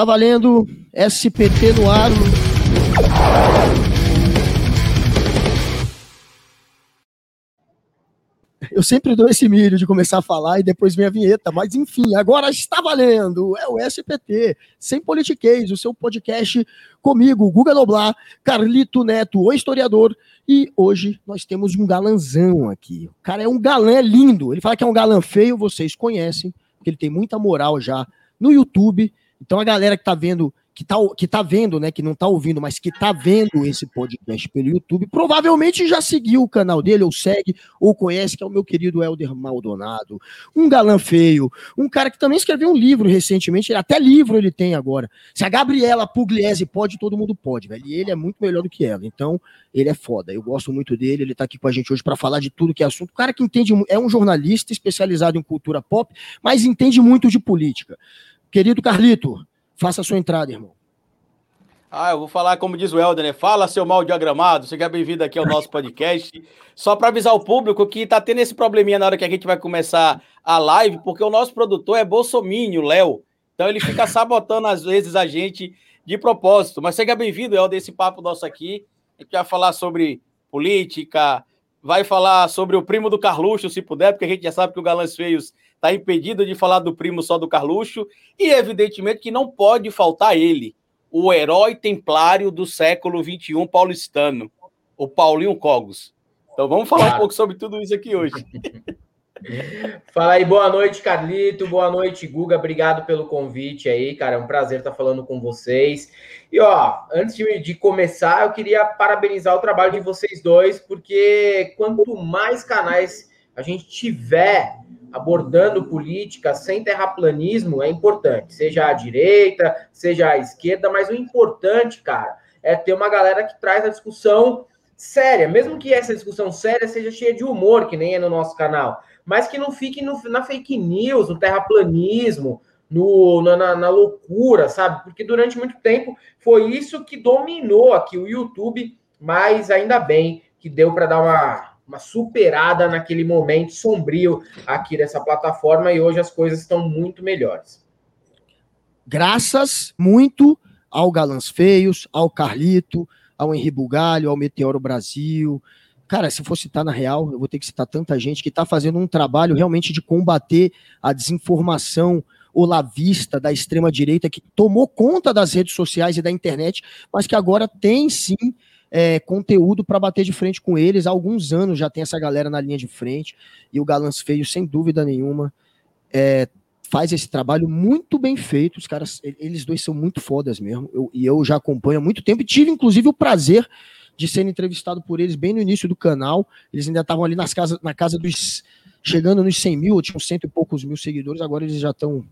Tá valendo SPT no ar. Eu sempre dou esse milho de começar a falar e depois vem a vinheta, mas enfim, agora está valendo. É o SPT, sem politiquês, o seu podcast comigo, Guga Noblar, Carlito Neto, o historiador, e hoje nós temos um galanzão aqui. O cara é um galã, é lindo. Ele fala que é um galã feio, vocês conhecem, porque ele tem muita moral já no YouTube. Então a galera que tá vendo que tá, que tá vendo, né, que não tá ouvindo, mas que tá vendo esse podcast pelo YouTube, provavelmente já seguiu o canal dele, ou segue, ou conhece, que é o meu querido Helder Maldonado. Um galã feio, um cara que também escreveu um livro recentemente, até livro ele tem agora. Se a Gabriela Pugliese pode, todo mundo pode, velho. E ele é muito melhor do que ela. Então, ele é foda. Eu gosto muito dele, ele tá aqui com a gente hoje para falar de tudo que é assunto. O cara que entende, é um jornalista especializado em cultura pop, mas entende muito de política. Querido Carlito, Faça a sua entrada, irmão. Ah, eu vou falar como diz o Helder, né? Fala, seu mal diagramado. Seja bem-vindo aqui ao nosso podcast. Só para avisar o público que tá tendo esse probleminha na hora que a gente vai começar a live, porque o nosso produtor é Bolsominho, Léo. Então ele fica sabotando às vezes a gente de propósito. Mas seja bem-vindo, Helder, esse papo nosso aqui. A gente vai falar sobre política, vai falar sobre o primo do Carluxo, se puder, porque a gente já sabe que o Galãs Feios está impedido de falar do primo só do Carluxo, e evidentemente que não pode faltar ele, o herói templário do século XXI paulistano, o Paulinho Cogos. Então vamos falar claro. um pouco sobre tudo isso aqui hoje. Fala aí, boa noite, Carlito, boa noite, Guga, obrigado pelo convite aí, cara, é um prazer estar falando com vocês. E ó, antes de, de começar, eu queria parabenizar o trabalho de vocês dois, porque quanto mais canais a gente tiver abordando política sem terraplanismo é importante, seja a direita, seja a esquerda, mas o importante, cara, é ter uma galera que traz a discussão séria, mesmo que essa discussão séria seja cheia de humor, que nem é no nosso canal, mas que não fique no, na fake news, no terraplanismo, no, na, na loucura, sabe? Porque durante muito tempo foi isso que dominou aqui o YouTube, mas ainda bem que deu para dar uma uma superada naquele momento sombrio aqui dessa plataforma e hoje as coisas estão muito melhores. Graças muito ao Galãs Feios, ao Carlito, ao Henri Bugalho, ao Meteoro Brasil. Cara, se for citar na real, eu vou ter que citar tanta gente que está fazendo um trabalho realmente de combater a desinformação olavista da extrema-direita que tomou conta das redes sociais e da internet, mas que agora tem sim é, conteúdo para bater de frente com eles. Há alguns anos já tem essa galera na linha de frente. E o Galãs Feio, sem dúvida nenhuma, é, faz esse trabalho muito bem feito. Os caras, eles dois são muito fodas mesmo. Eu, e eu já acompanho há muito tempo e tive, inclusive, o prazer de ser entrevistado por eles bem no início do canal. Eles ainda estavam ali nas casas, na casa dos. chegando nos 100 mil, tinham cento e poucos mil seguidores, agora eles já estão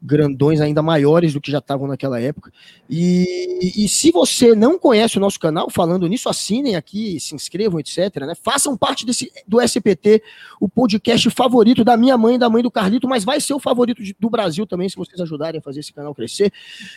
grandões ainda maiores do que já estavam naquela época. E, e, se você não conhece o nosso canal, falando nisso, assinem aqui, se inscrevam, etc. Né? Façam parte desse, do SPT, o podcast favorito da minha mãe e da mãe do Carlito, mas vai ser o favorito de, do Brasil também, se vocês ajudarem a fazer esse canal crescer.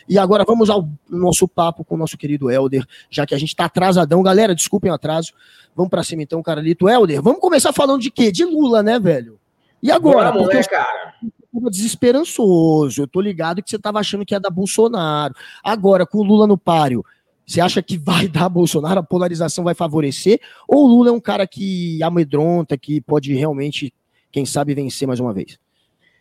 E agora vamos ao nosso papo com o nosso querido Helder, já que a gente está atrasadão. Galera, desculpem o atraso. Vamos para cima então, Carlito. Helder, vamos começar falando de quê? De Lula, né, velho? E agora? Vamos, né, cara? Estava desesperançoso. Eu tô ligado que você estava achando que ia dar Bolsonaro. Agora, com o Lula no páreo, você acha que vai dar Bolsonaro? A polarização vai favorecer? Ou o Lula é um cara que amedronta, que pode realmente, quem sabe, vencer mais uma vez?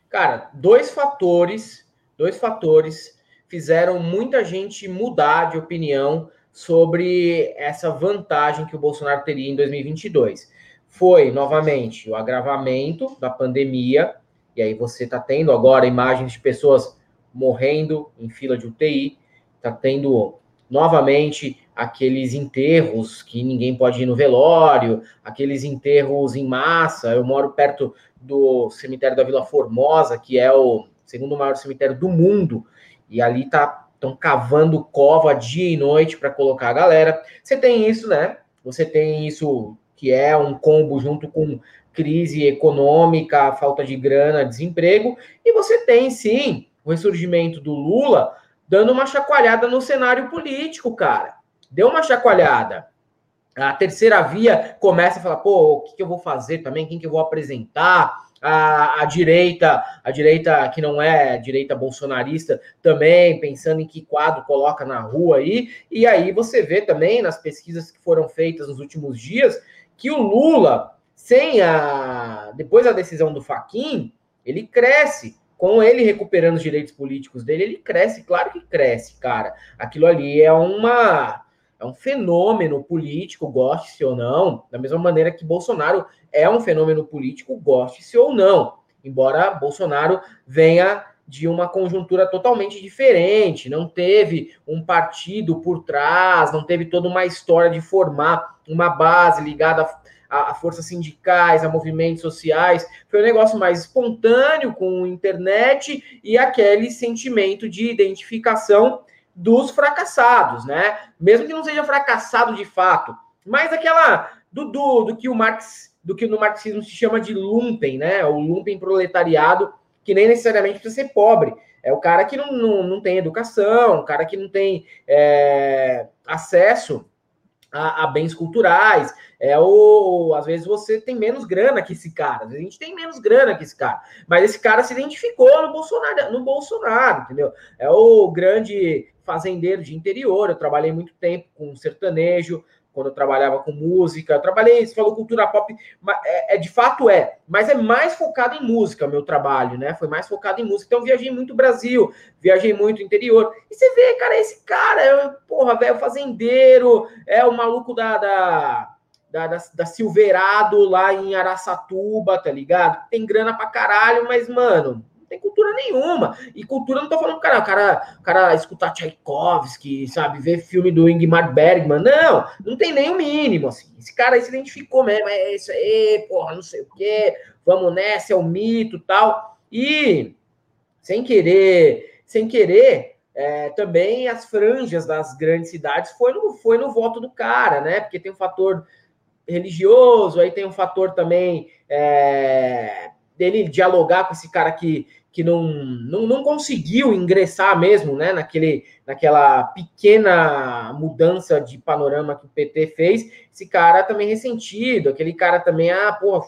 Cara, dois fatores, dois fatores fizeram muita gente mudar de opinião sobre essa vantagem que o Bolsonaro teria em 2022. Foi, novamente, o agravamento da pandemia, e aí você está tendo agora imagens de pessoas morrendo em fila de UTI, está tendo novamente aqueles enterros que ninguém pode ir no velório, aqueles enterros em massa. Eu moro perto do cemitério da Vila Formosa, que é o segundo maior cemitério do mundo, e ali tá estão cavando cova dia e noite para colocar a galera. Você tem isso, né? Você tem isso que é um combo junto com crise econômica, falta de grana, desemprego, e você tem sim o ressurgimento do Lula dando uma chacoalhada no cenário político, cara. Deu uma chacoalhada. A terceira via começa a falar, pô, o que, que eu vou fazer também? Quem que eu vou apresentar? a, a direita, a direita que não é direita bolsonarista, também pensando em que quadro coloca na rua aí. E aí você vê também nas pesquisas que foram feitas nos últimos dias que o Lula, sem a. depois da decisão do Faquin, ele cresce. Com ele recuperando os direitos políticos dele, ele cresce, claro que cresce, cara. Aquilo ali é uma é um fenômeno político, goste-se ou não, da mesma maneira que Bolsonaro é um fenômeno político, goste-se ou não. Embora Bolsonaro venha de uma conjuntura totalmente diferente, não teve um partido por trás, não teve toda uma história de formar uma base ligada a, a forças sindicais, a movimentos sociais. Foi um negócio mais espontâneo com internet e aquele sentimento de identificação dos fracassados, né? Mesmo que não seja fracassado de fato, mas aquela do, do, do que o Marx, do que no marxismo se chama de lumpen, né? O lumpen proletariado, que nem necessariamente precisa ser pobre. É o cara que não, não, não tem educação, o cara que não tem é, acesso a, a, bens culturais. É o, às vezes você tem menos grana que esse cara. A gente tem menos grana que esse cara. Mas esse cara se identificou no Bolsonaro, no Bolsonaro, entendeu? É o grande fazendeiro de interior. Eu trabalhei muito tempo com sertanejo, quando eu trabalhava com música. Eu trabalhei, você falou cultura pop, é, é, de fato é, mas é mais focado em música meu trabalho, né? Foi mais focado em música. Então, viajei muito Brasil, viajei muito interior. E você vê, cara, esse cara, é, porra, velho, fazendeiro, é o maluco da, da, da, da, da Silverado lá em Araçatuba, tá ligado? Tem grana pra caralho, mas, mano, tem cultura nenhuma. E cultura não tô falando, cara, o cara, cara escutar Tchaikovsky, sabe, ver filme do Ingmar Bergman. Não, não tem nem o mínimo, assim. Esse cara aí se identificou mesmo, é isso aí, porra, não sei o quê, vamos nessa, é o mito tal. E, sem querer, sem querer, é, também as franjas das grandes cidades foi no, foi no voto do cara, né? Porque tem um fator religioso, aí tem um fator também é, dele dialogar com esse cara que que não, não, não conseguiu ingressar mesmo, né, naquele, naquela pequena mudança de panorama que o PT fez, esse cara também ressentido, aquele cara também, ah, porra,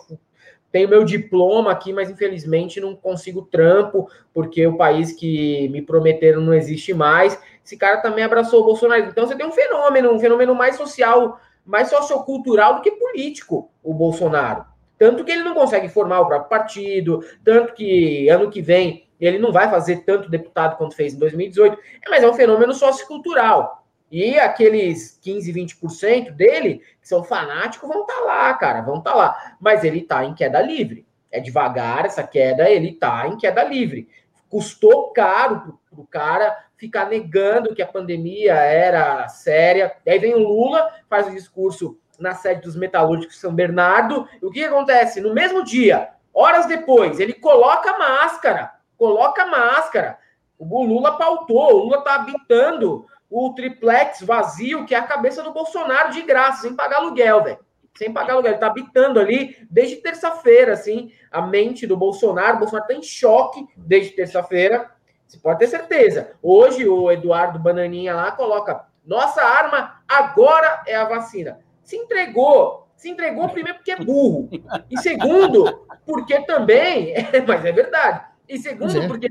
tenho meu diploma aqui, mas infelizmente não consigo trampo, porque o país que me prometeram não existe mais. Esse cara também abraçou o Bolsonaro. Então você tem um fenômeno, um fenômeno mais social, mais sociocultural do que político, o Bolsonaro. Tanto que ele não consegue formar o próprio partido, tanto que ano que vem ele não vai fazer tanto deputado quanto fez em 2018, é, mas é um fenômeno sociocultural. E aqueles 15, 20% dele, que são fanáticos, vão estar tá lá, cara, vão estar tá lá. Mas ele está em queda livre. É devagar essa queda, ele está em queda livre. Custou caro para o cara ficar negando que a pandemia era séria. Aí vem o Lula, faz o discurso na sede dos metalúrgicos São Bernardo. E o que acontece? No mesmo dia, horas depois, ele coloca máscara, coloca máscara. O Lula pautou, o Lula está habitando o triplex vazio, que é a cabeça do Bolsonaro de graça, sem pagar aluguel, velho. Sem pagar aluguel. Ele está habitando ali desde terça-feira, assim, a mente do Bolsonaro. O Bolsonaro está em choque desde terça-feira. Você pode ter certeza. Hoje, o Eduardo Bananinha lá coloca: nossa arma agora é a vacina se entregou. Se entregou primeiro porque é burro. E segundo, porque também. mas é verdade. E segundo, é. porque,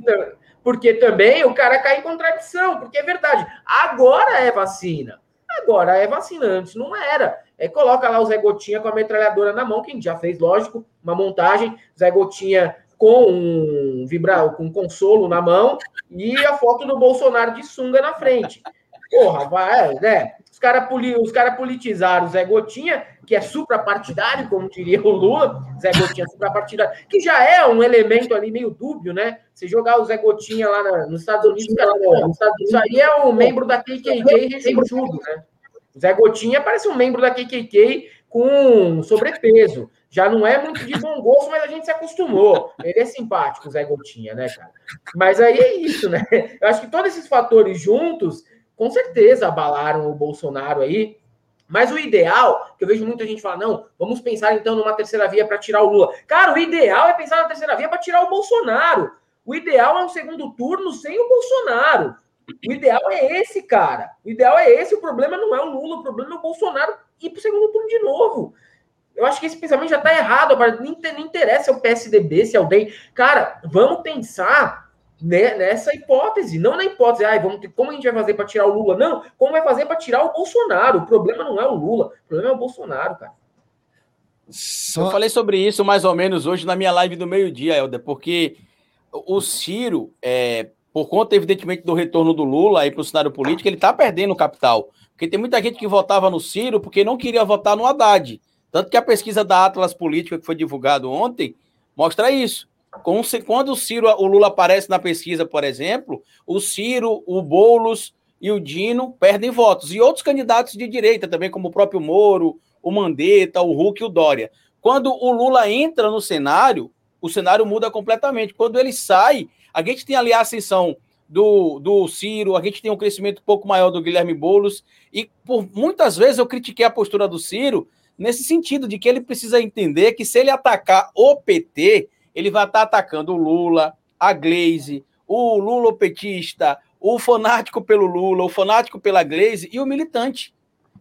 porque também o cara cai em contradição, porque é verdade. Agora é vacina. Agora é vacina, antes não era. É, coloca lá o Zé Gotinha com a metralhadora na mão, que a gente já fez, lógico, uma montagem. Zé Gotinha com um vibrar, com um consolo na mão e a foto do Bolsonaro de sunga na frente. Porra, vai, né? Caras os cara politizaram o Zé Gotinha, que é suprapartidário, como diria o Lula, Zé Gotinha suprapartidário, que já é um elemento ali meio dúbio, né? Se jogar o Zé Gotinha lá na, nos Estados Unidos, cara, isso aí é um membro da KKK recém-chudo, né? O Zé Gotinha parece um membro da KKK com sobrepeso. Já não é muito de bom gosto, mas a gente se acostumou. Ele é simpático, o Zé Gotinha, né, cara? Mas aí é isso, né? Eu acho que todos esses fatores juntos com certeza abalaram o Bolsonaro aí. Mas o ideal, que eu vejo muita gente falar, não, vamos pensar então numa terceira via para tirar o Lula. Cara, o ideal é pensar na terceira via para tirar o Bolsonaro. O ideal é um segundo turno sem o Bolsonaro. O ideal é esse, cara. O ideal é esse. O problema não é o Lula, o problema é o Bolsonaro ir para o segundo turno de novo. Eu acho que esse pensamento já está errado. Nem interessa se é o PSDB, se é o DEM. Cara, vamos pensar nessa hipótese, não na hipótese, ah, vamos como a gente vai fazer para tirar o Lula? Não, como vai fazer para tirar o Bolsonaro? O problema não é o Lula, o problema é o Bolsonaro, cara. Só... Eu falei sobre isso mais ou menos hoje na minha live do meio-dia, Helder, porque o Ciro, é, por conta, evidentemente, do retorno do Lula aí para o cenário político, ele está perdendo capital. Porque tem muita gente que votava no Ciro porque não queria votar no Haddad. Tanto que a pesquisa da Atlas Política, que foi divulgada ontem, mostra isso. Quando o Ciro, o Lula aparece na pesquisa, por exemplo, o Ciro, o Boulos e o Dino perdem votos. E outros candidatos de direita também, como o próprio Moro, o Mandetta, o Huck e o Dória. Quando o Lula entra no cenário, o cenário muda completamente. Quando ele sai, a gente tem ali a ascensão do, do Ciro, a gente tem um crescimento um pouco maior do Guilherme Boulos, e por muitas vezes eu critiquei a postura do Ciro nesse sentido de que ele precisa entender que se ele atacar o PT, ele vai estar atacando o Lula, a Glaze, o Lula petista, o fanático pelo Lula, o fanático pela Glaze e o militante.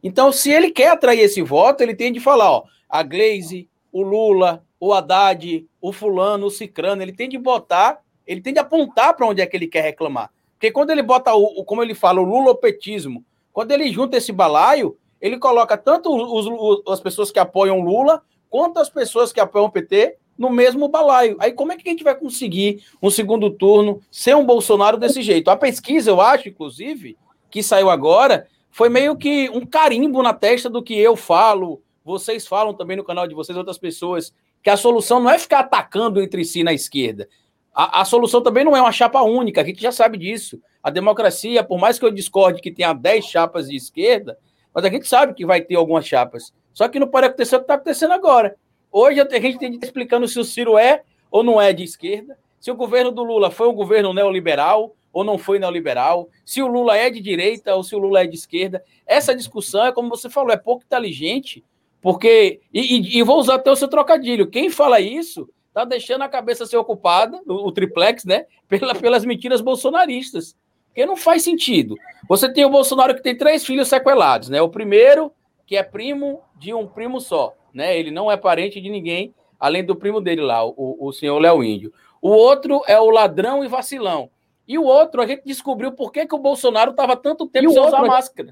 Então, se ele quer atrair esse voto, ele tem de falar, ó, a Glaze, o Lula, o Haddad, o fulano, o cicrano, ele tem de botar, ele tem de apontar para onde é que ele quer reclamar. Porque quando ele bota o, como ele fala, o lulopetismo, quando ele junta esse balaio, ele coloca tanto os, os, as pessoas que apoiam Lula, quanto as pessoas que apoiam o PT no mesmo balaio. Aí como é que a gente vai conseguir um segundo turno ser um Bolsonaro desse jeito? A pesquisa, eu acho, inclusive, que saiu agora, foi meio que um carimbo na testa do que eu falo, vocês falam também no canal de vocês, outras pessoas, que a solução não é ficar atacando entre si na esquerda. A, a, solução também não é uma chapa única, a gente já sabe disso. A democracia, por mais que eu discorde que tenha 10 chapas de esquerda, mas a gente sabe que vai ter algumas chapas. Só que não pode acontecer o que está acontecendo agora. Hoje a gente tem explicando se o Ciro é ou não é de esquerda, se o governo do Lula foi um governo neoliberal ou não foi neoliberal, se o Lula é de direita ou se o Lula é de esquerda. Essa discussão é, como você falou, é pouco inteligente, porque. E, e, e vou usar até o seu trocadilho. Quem fala isso está deixando a cabeça ser ocupada, o, o triplex, né? Pela, pelas mentiras bolsonaristas. Porque não faz sentido. Você tem o Bolsonaro que tem três filhos sequelados, né? O primeiro, que é primo de um primo só né? Ele não é parente de ninguém, além do primo dele lá, o, o senhor Léo Índio. O outro é o ladrão e vacilão. E o outro, a gente descobriu por que, que o Bolsonaro estava tanto tempo sem usar máscara.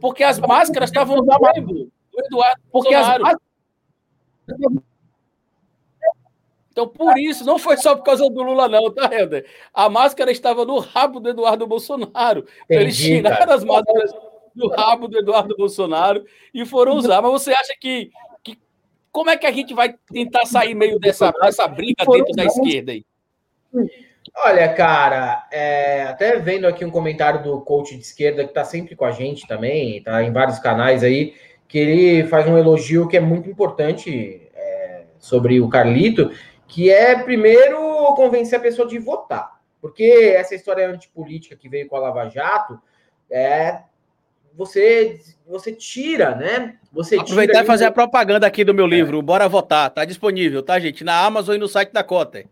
Porque as máscaras estavam no rabo do Eduardo Porque Bolsonaro. As... Então, por isso, não foi só por causa do Lula, não, tá, Helder? A máscara estava no rabo do Eduardo Bolsonaro. Entendi, então, eles tiraram as máscaras do rabo do Eduardo Bolsonaro e foram usar. Mas você acha que, que como é que a gente vai tentar sair meio dessa, dessa briga dentro da esquerda aí? Olha, cara, é, até vendo aqui um comentário do coach de esquerda que está sempre com a gente também, tá em vários canais aí, que ele faz um elogio que é muito importante é, sobre o Carlito, que é primeiro convencer a pessoa de votar. Porque essa história antipolítica que veio com a Lava Jato é, você você tira, né? Você Aproveitar e fazer a propaganda aqui do meu livro, é. Bora Votar. Tá disponível, tá, gente? Na Amazon e no site da Cotter.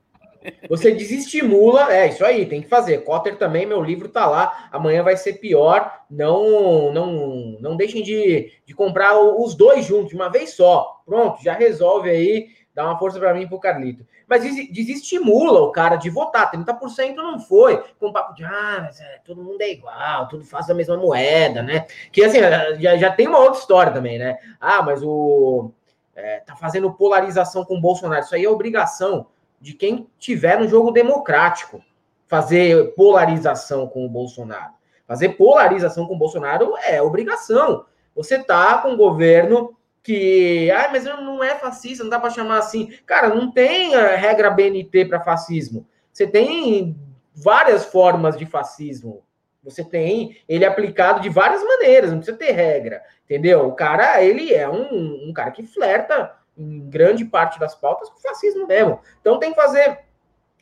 Você desestimula, é isso aí, tem que fazer. Cotter também, meu livro tá lá. Amanhã vai ser pior. Não não não deixem de, de comprar os dois juntos, de uma vez só. Pronto, já resolve aí. Dá uma força para mim e pro Carlito mas desestimula o cara de votar. 30% não foi, com papo de ah, mas é, todo mundo é igual, tudo faz a mesma moeda, né? Que assim, já, já tem uma outra história também, né? Ah, mas o. É, tá fazendo polarização com o Bolsonaro. Isso aí é obrigação de quem tiver no jogo democrático fazer polarização com o Bolsonaro. Fazer polarização com o Bolsonaro é obrigação. Você tá com o governo que, ah, mas não é fascista, não dá para chamar assim. Cara, não tem a regra BNT para fascismo. Você tem várias formas de fascismo. Você tem ele aplicado de várias maneiras, não precisa ter regra, entendeu? O cara, ele é um, um cara que flerta em grande parte das pautas com fascismo mesmo. Então tem que fazer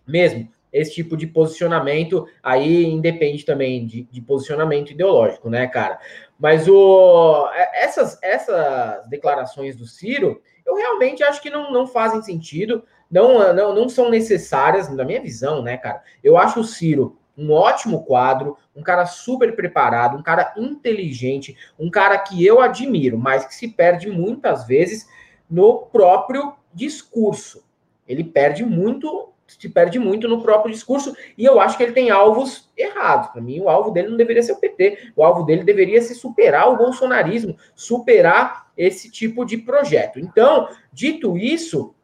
mesmo esse tipo de posicionamento aí independe também de, de posicionamento ideológico, né, cara? Mas o, é, essas, essas declarações do Ciro, eu realmente acho que não, não fazem sentido, não, não, não são necessárias, na minha visão, né, cara? Eu acho o Ciro um ótimo quadro, um cara super preparado, um cara inteligente, um cara que eu admiro, mas que se perde muitas vezes no próprio discurso. Ele perde muito, se perde muito no próprio discurso, e eu acho que ele tem alvos errados. Para mim, o alvo dele não deveria ser o PT, o alvo dele deveria ser superar o bolsonarismo, superar esse tipo de projeto. Então, dito isso,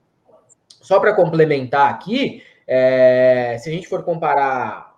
só para complementar aqui, é, se a gente for comparar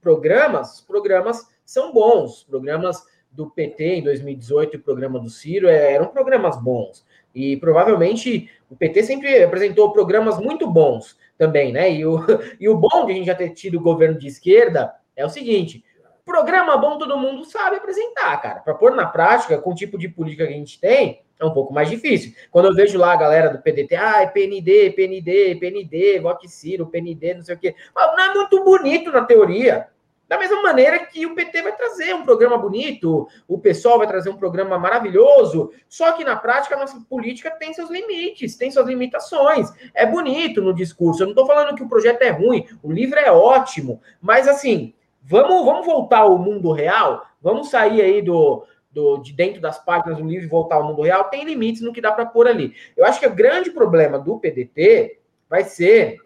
programas, programas são bons, programas do PT em 2018 e o programa do Ciro é, eram programas bons. E provavelmente o PT sempre apresentou programas muito bons também, né? E o, e o bom de a gente já ter tido governo de esquerda é o seguinte: programa bom todo mundo sabe apresentar, cara. Para pôr na prática, com o tipo de política que a gente tem, é um pouco mais difícil. Quando eu vejo lá a galera do PDT, ah, é PND, PND, PND, vote Ciro, PND, não sei o quê. Mas não é muito bonito na teoria. Da mesma maneira que o PT vai trazer um programa bonito, o pessoal vai trazer um programa maravilhoso, só que na prática a nossa política tem seus limites, tem suas limitações. É bonito no discurso. Eu não estou falando que o projeto é ruim, o livro é ótimo, mas assim, vamos, vamos voltar ao mundo real, vamos sair aí do, do, de dentro das páginas do livro e voltar ao mundo real, tem limites no que dá para pôr ali. Eu acho que o grande problema do PDT vai ser.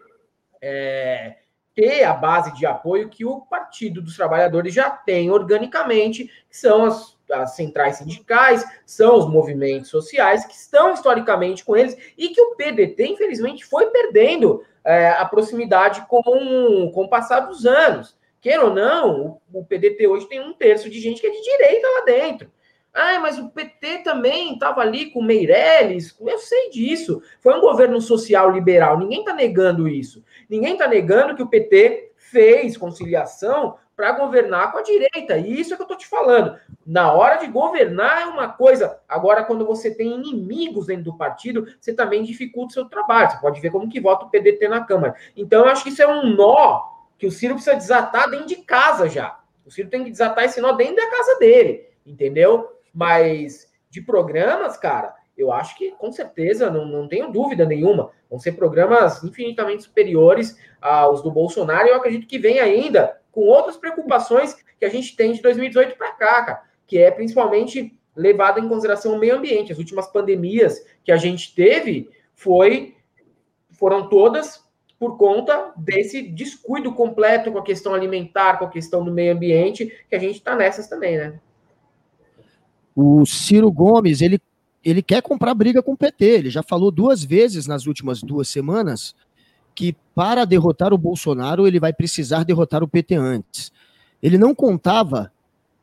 É, ter a base de apoio que o Partido dos Trabalhadores já tem organicamente, que são as, as, centrais sindicais, são os movimentos sociais que estão historicamente com eles e que o PDT, infelizmente, foi perdendo é, a proximidade com, com o passar dos anos. Queira ou não, o, o PDT hoje tem um terço de gente que é de direita lá dentro. Ah, mas o PT também estava ali com Meirelles. Eu sei disso. Foi um governo social liberal. Ninguém está negando isso. Ninguém está negando que o PT fez conciliação para governar com a direita. E isso é que eu estou te falando. Na hora de governar é uma coisa. Agora, quando você tem inimigos dentro do partido, você também dificulta o seu trabalho. Você pode ver como que vota o PDT na Câmara. Então, eu acho que isso é um nó que o Ciro precisa desatar dentro de casa já. O Ciro tem que desatar esse nó dentro da casa dele. Entendeu? Mas de programas, cara, eu acho que com certeza, não, não tenho dúvida nenhuma, vão ser programas infinitamente superiores aos do Bolsonaro. E eu acredito que vem ainda com outras preocupações que a gente tem de 2018 para cá, cara, que é principalmente levada em consideração o meio ambiente. As últimas pandemias que a gente teve foi foram todas por conta desse descuido completo com a questão alimentar, com a questão do meio ambiente, que a gente está nessas também, né? O Ciro Gomes, ele, ele quer comprar briga com o PT. Ele já falou duas vezes nas últimas duas semanas que para derrotar o Bolsonaro, ele vai precisar derrotar o PT antes. Ele não contava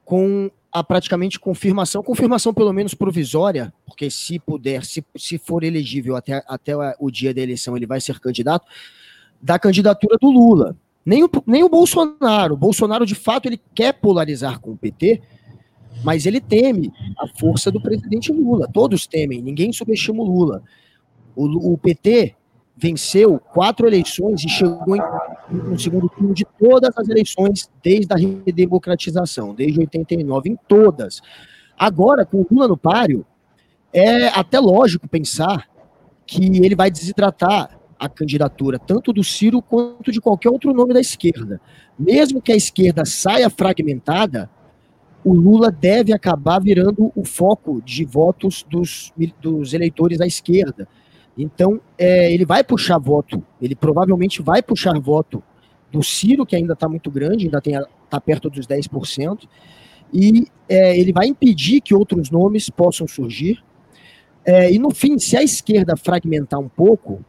com a praticamente confirmação, confirmação pelo menos provisória, porque se puder, se, se for elegível até, até o dia da eleição, ele vai ser candidato, da candidatura do Lula. Nem o, nem o Bolsonaro. O Bolsonaro, de fato, ele quer polarizar com o PT, mas ele teme a força do presidente Lula. Todos temem, ninguém subestima o Lula. O, o PT venceu quatro eleições e chegou em, no segundo turno de todas as eleições desde a redemocratização, desde 89, em todas. Agora, com o Lula no páreo, é até lógico pensar que ele vai desidratar a candidatura tanto do Ciro quanto de qualquer outro nome da esquerda. Mesmo que a esquerda saia fragmentada, o Lula deve acabar virando o foco de votos dos, dos eleitores da esquerda. Então, é, ele vai puxar voto, ele provavelmente vai puxar voto do Ciro, que ainda está muito grande, ainda está perto dos 10%, e é, ele vai impedir que outros nomes possam surgir. É, e no fim, se a esquerda fragmentar um pouco,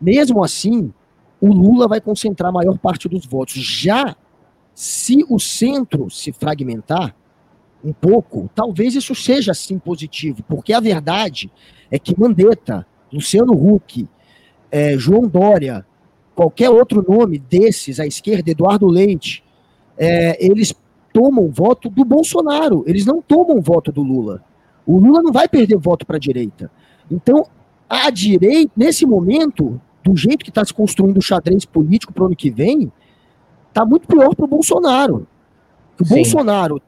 mesmo assim, o Lula vai concentrar a maior parte dos votos. Já se o centro se fragmentar um pouco, talvez isso seja sim positivo, porque a verdade é que Mandetta, Luciano Huck, é, João Dória, qualquer outro nome desses à esquerda, Eduardo Leite, é, eles tomam voto do Bolsonaro, eles não tomam voto do Lula. O Lula não vai perder voto para a direita. Então, a direita, nesse momento, do jeito que está se construindo o xadrez político para o ano que vem, está muito pior para o Bolsonaro. O Sim. Bolsonaro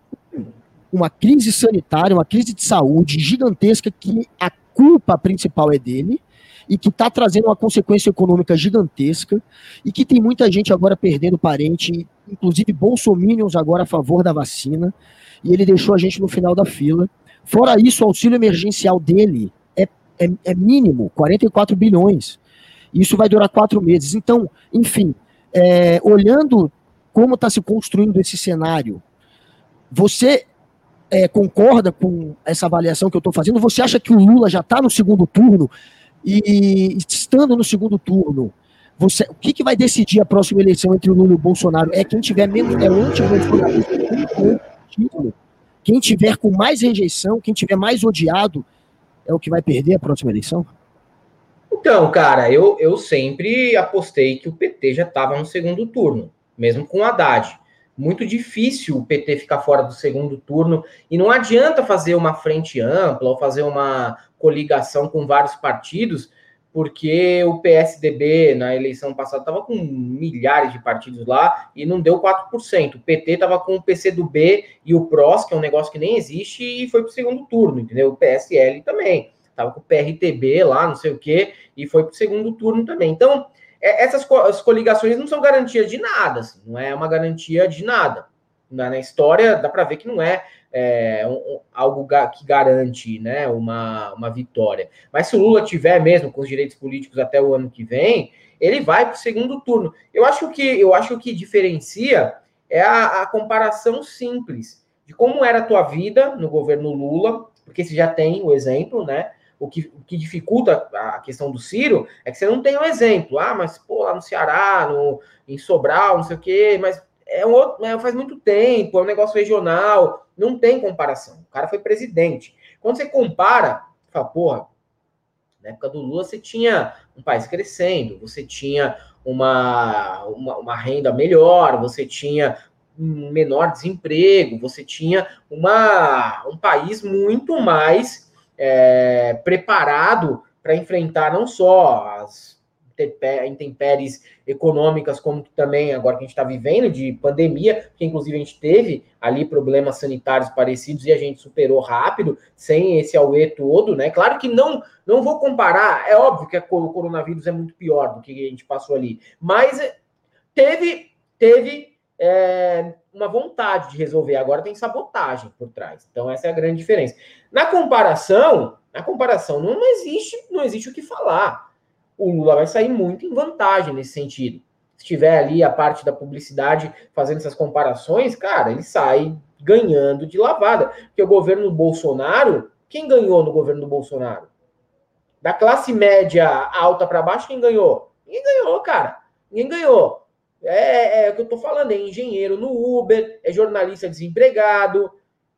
uma crise sanitária, uma crise de saúde gigantesca que a culpa principal é dele e que está trazendo uma consequência econômica gigantesca e que tem muita gente agora perdendo parente, inclusive bolsominions agora a favor da vacina, e ele deixou a gente no final da fila. Fora isso, o auxílio emergencial dele é é, é mínimo, 44 bilhões. Isso vai durar quatro meses. Então, enfim, é, olhando como está se construindo esse cenário, você é, concorda com essa avaliação que eu estou fazendo? Você acha que o Lula já está no segundo turno? E estando no segundo turno, você, o que, que vai decidir a próxima eleição entre o Lula e o Bolsonaro? É quem tiver menos, é o anti-bolsonarismo, quem tiver com mais rejeição, quem tiver mais odiado, é o que vai perder a próxima eleição? Então, cara, eu, eu sempre apostei que o PT já estava no segundo turno, mesmo com Haddad. Muito difícil o PT ficar fora do segundo turno, e não adianta fazer uma frente ampla ou fazer uma coligação com vários partidos, porque o PSDB na eleição passada estava com milhares de partidos lá e não deu 4%. O PT estava com o PCdoB e o PROS, que é um negócio que nem existe, e foi para o segundo turno, entendeu? O PSL também. Estava com o PRTB lá, não sei o quê, e foi para o segundo turno também. Então, é, essas co as coligações não são garantia de nada, assim, não é uma garantia de nada. Na, na história, dá para ver que não é é, um, algo que garante né, uma, uma vitória. Mas se o Lula tiver mesmo com os direitos políticos até o ano que vem, ele vai para o segundo turno. Eu acho que eu acho que diferencia é a, a, comparação simples de como era a tua vida no governo Lula, porque você já tem o exemplo, né? O que, o que dificulta a questão do Ciro é que você não tem um exemplo. Ah, mas pô, lá no Ceará, no, em Sobral, não sei o quê, mas é um outro, é, faz muito tempo, é um negócio regional, não tem comparação. O cara foi presidente. Quando você compara, fala, porra, na época do Lula você tinha um país crescendo, você tinha uma, uma, uma renda melhor, você tinha um menor desemprego, você tinha uma, um país muito mais é, preparado para enfrentar não só as intempéries econômicas, como também agora que a gente está vivendo, de pandemia, que inclusive a gente teve ali problemas sanitários parecidos e a gente superou rápido, sem esse auê todo, né? Claro que não, não vou comparar, é óbvio que o coronavírus é muito pior do que a gente passou ali, mas teve, teve é, uma vontade de resolver, agora tem sabotagem por trás. Então, essa é a grande diferença. Na comparação, na comparação, não existe, não existe o que falar o Lula vai sair muito em vantagem nesse sentido. Se tiver ali a parte da publicidade fazendo essas comparações, cara, ele sai ganhando de lavada. Porque o governo Bolsonaro, quem ganhou no governo do Bolsonaro? Da classe média alta para baixo, quem ganhou? Ninguém ganhou, cara. Ninguém ganhou. É, é, é o que eu tô falando, é engenheiro no Uber, é jornalista desempregado,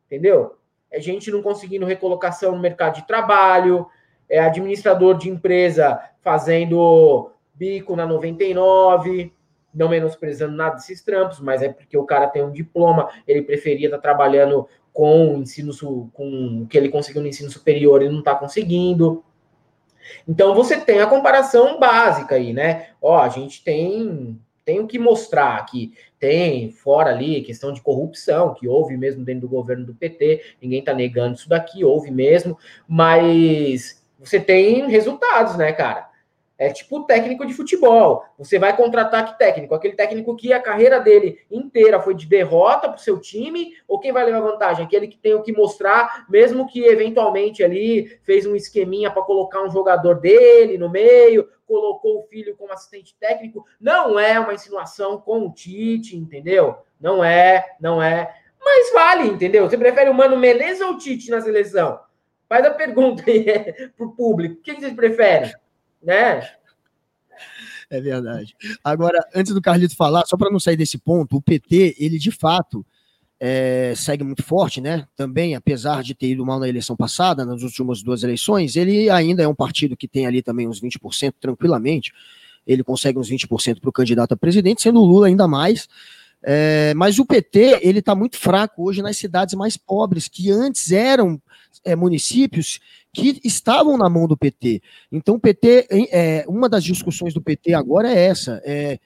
entendeu? É gente não conseguindo recolocação no mercado de trabalho, é administrador de empresa fazendo bico na 99, não menosprezando nada desses trampos, mas é porque o cara tem um diploma, ele preferia estar tá trabalhando com ensino com o que ele conseguiu no ensino superior e não está conseguindo. Então você tem a comparação básica aí, né? Ó, a gente tem tem o que mostrar aqui. Tem fora ali questão de corrupção, que houve mesmo dentro do governo do PT, ninguém está negando isso daqui, houve mesmo, mas você tem resultados, né, cara? É tipo técnico de futebol. Você vai contratar que técnico? Aquele técnico que a carreira dele inteira foi de derrota para o seu time, ou quem vai levar vantagem? Aquele que tem o que mostrar, mesmo que eventualmente ali fez um esqueminha para colocar um jogador dele no meio, colocou o filho como assistente técnico. Não é uma insinuação com o Tite, entendeu? Não é, não é. Mas vale, entendeu? Você prefere o Mano Menezes ou o Tite na seleção? Faz a pergunta aí para o público. O que vocês preferem? Né? É verdade. Agora, antes do Carlito falar, só para não sair desse ponto, o PT, ele de fato é, segue muito forte, né? Também, apesar de ter ido mal na eleição passada, nas últimas duas eleições, ele ainda é um partido que tem ali também uns 20% tranquilamente. Ele consegue uns 20% para o candidato a presidente, sendo o Lula ainda mais. É, mas o PT ele está muito fraco hoje nas cidades mais pobres, que antes eram é, municípios que estavam na mão do PT. Então, o PT, é, uma das discussões do PT agora é essa: é,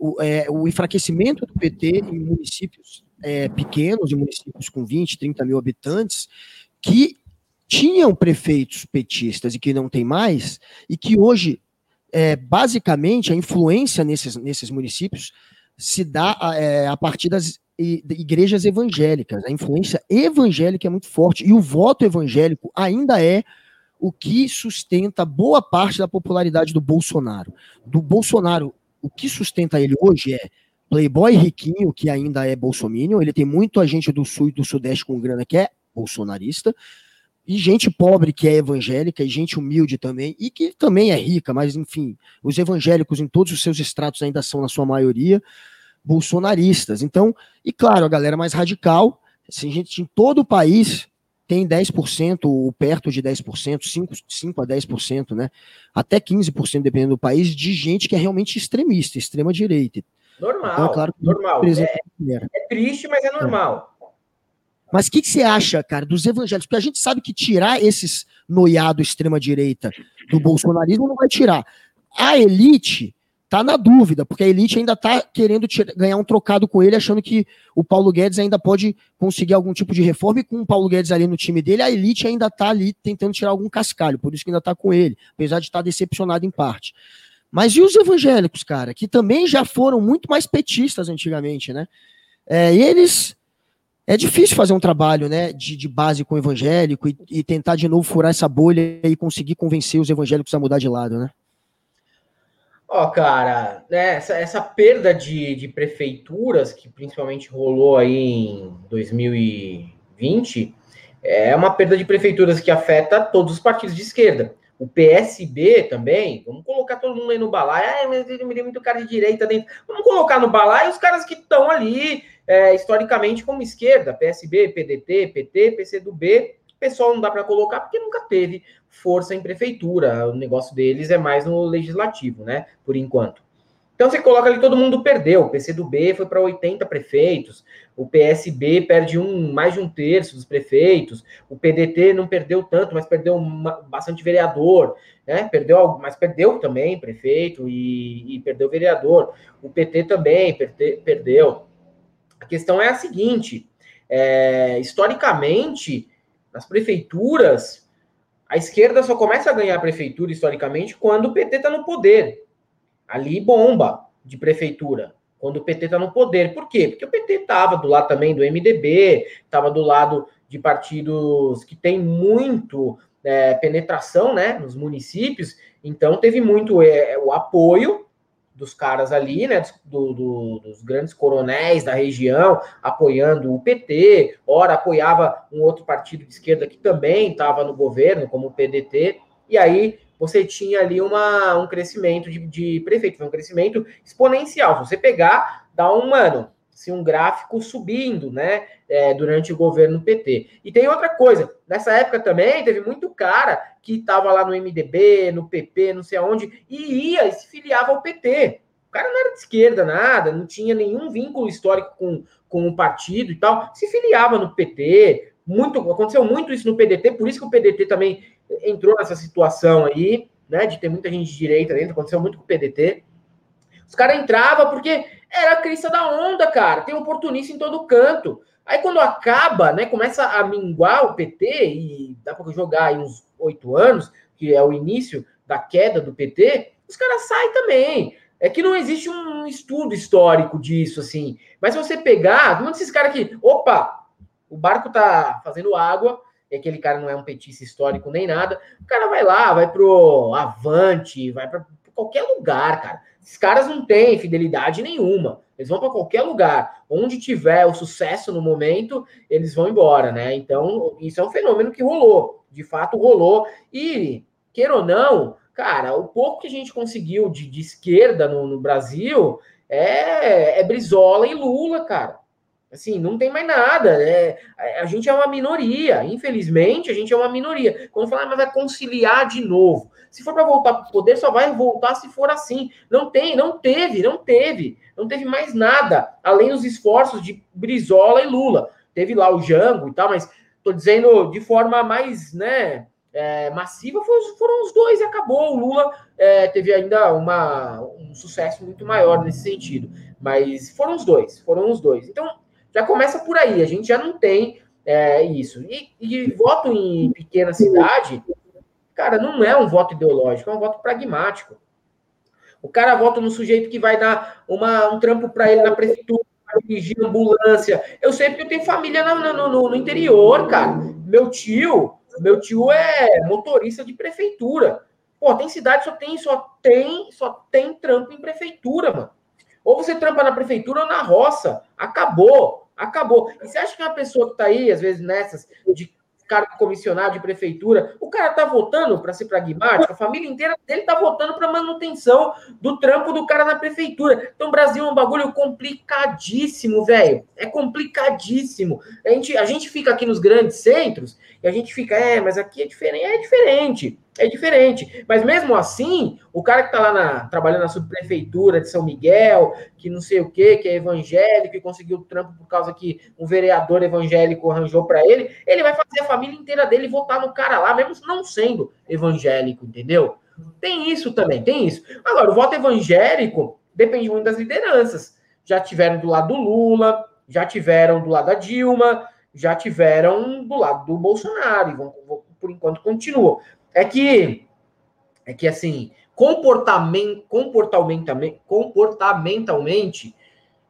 o, é, o enfraquecimento do PT em municípios é, pequenos, em municípios com 20, 30 mil habitantes, que tinham prefeitos petistas e que não tem mais, e que hoje, basicamente, a influência nesses, nesses municípios se dá é, a partir das igrejas evangélicas. A influência evangélica é muito forte e o voto evangélico ainda é o que sustenta boa parte da popularidade do Bolsonaro. Do Bolsonaro, o que sustenta ele hoje é playboy riquinho, que ainda é bolsominion, ele tem muito agente do sul e do sudeste com grana que é bolsonarista, e gente pobre que é evangélica, e gente humilde também, e que também é rica, mas enfim, os evangélicos em todos os seus estratos ainda são, na sua maioria, bolsonaristas. Então, e claro, a galera mais radical, assim, gente em todo o país tem 10% ou perto de 10%, 5, 5 a 10%, né? Até 15%, dependendo do país, de gente que é realmente extremista, extrema direita. Normal, então, é claro normal. É, é, triste, mas é normal. É. Mas o que, que, você acha, cara, dos evangélicos? Porque a gente sabe que tirar esses noiado extrema-direita do bolsonarismo não vai tirar. A elite tá na dúvida, porque a elite ainda tá querendo ganhar um trocado com ele, achando que o Paulo Guedes ainda pode conseguir algum tipo de reforma, e com o Paulo Guedes ali no time dele, a elite ainda tá ali tentando tirar algum cascalho, por isso que ainda tá com ele, apesar de estar tá decepcionado em parte. Mas e os evangélicos, cara, que também já foram muito mais petistas antigamente, né? É, eles é difícil fazer um trabalho né, de, de base com o evangélico e, e, tentar de novo furar essa bolha e conseguir convencer os evangélicos a mudar de lado, né? Ó, oh, cara, né, essa, essa perda de, de prefeituras que principalmente rolou aí em 2020 é uma perda de prefeituras que afeta todos os partidos de esquerda. O PSB também, vamos colocar todo mundo aí no balaio. Ah, mas ele me deu muito cara de direita dentro. Vamos colocar no balaio os caras que estão ali é, historicamente como esquerda, PSB, PDT, PT, PCdoB. Pessoal não dá para colocar porque nunca teve força em prefeitura. O negócio deles é mais no legislativo, né? Por enquanto. Então você coloca ali, todo mundo perdeu. O PCdoB foi para 80 prefeitos, o PSB perde um, mais de um terço dos prefeitos, o PDT não perdeu tanto, mas perdeu uma, bastante vereador, né? Perdeu, mas perdeu também prefeito e, e perdeu vereador. O PT também perde, perdeu. A questão é a seguinte: é, historicamente, nas prefeituras, a esquerda só começa a ganhar a prefeitura historicamente quando o PT está no poder. Ali bomba de prefeitura, quando o PT está no poder. Por quê? Porque o PT estava do lado também do MDB, estava do lado de partidos que têm muito é, penetração né, nos municípios, então teve muito é, o apoio dos caras ali, né, do, do, dos grandes coronéis da região, apoiando o PT, ora apoiava um outro partido de esquerda que também estava no governo, como o PDT, e aí você tinha ali uma, um crescimento de, de um crescimento exponencial. Se você pegar, dá um, mano, assim, um gráfico subindo, né, é, durante o governo PT. E tem outra coisa, nessa época também teve muito cara que estava lá no MDB, no PP, não sei aonde, e ia e se filiava ao PT. O cara não era de esquerda, nada, não tinha nenhum vínculo histórico com, com o partido e tal, se filiava no PT. Muito, aconteceu muito isso no PDT, por isso que o PDT também entrou nessa situação aí, né, de ter muita gente de direita dentro, aconteceu muito com o PDT. Os caras entravam porque era a crista da onda, cara. Tem oportunista em todo canto. Aí quando acaba, né, começa a minguar o PT, e dá para jogar aí uns oito anos, que é o início da queda do PT, os caras saem também. É que não existe um estudo histórico disso, assim. Mas se você pegar, um desses caras que, opa, o barco tá fazendo água, e aquele cara não é um petista histórico nem nada, o cara vai lá, vai pro Avante, vai para qualquer lugar, cara. Esses caras não têm fidelidade nenhuma. Eles vão para qualquer lugar. Onde tiver o sucesso no momento, eles vão embora, né? Então, isso é um fenômeno que rolou. De fato, rolou. E, queira ou não, cara, o pouco que a gente conseguiu de, de esquerda no, no Brasil é, é Brizola e Lula, cara. Assim, não tem mais nada. É, a gente é uma minoria. Infelizmente, a gente é uma minoria. Quando falar, ah, mas vai conciliar de novo. Se for para voltar para o poder, só vai voltar se for assim. Não tem, não teve, não teve. Não teve mais nada, além dos esforços de Brizola e Lula. Teve lá o Jango e tal, mas tô dizendo de forma mais, né, é, massiva, foram os dois e acabou. O Lula é, teve ainda uma, um sucesso muito maior nesse sentido. Mas foram os dois, foram os dois. Então, já começa por aí, a gente já não tem é, isso. E, e, voto em pequena cidade, cara, não é um voto ideológico, é um voto pragmático. O cara vota no sujeito que vai dar uma, um trampo para ele na prefeitura, dirigir ambulância. Eu sei porque eu tenho família no, no, no, no interior, cara. Meu tio Meu tio é motorista de prefeitura. Pô, tem cidade só tem, só tem, só tem trampo em prefeitura, mano. Ou você trampa na prefeitura ou na roça. Acabou. Acabou. E você acha que uma pessoa que tá aí, às vezes, nessas, de cargo comissionado de prefeitura, o cara tá votando, para ser pragmático, a família inteira dele tá votando para manutenção do trampo do cara na prefeitura. Então, o Brasil é um bagulho complicadíssimo, velho. É complicadíssimo. A gente, a gente fica aqui nos grandes centros e a gente fica, é, mas aqui é diferente. É diferente é diferente. Mas mesmo assim, o cara que está lá na, trabalhando na subprefeitura de São Miguel, que não sei o que, que é evangélico e conseguiu o trampo por causa que um vereador evangélico arranjou para ele, ele vai fazer a família inteira dele votar no cara lá, mesmo não sendo evangélico, entendeu? Tem isso também, tem isso. Agora, o voto evangélico depende muito das lideranças. Já tiveram do lado do Lula, já tiveram do lado da Dilma, já tiveram do lado do Bolsonaro, e vão, por enquanto continuam. É que, é que assim, comportamento, comportamentalmente, comportamentalmente,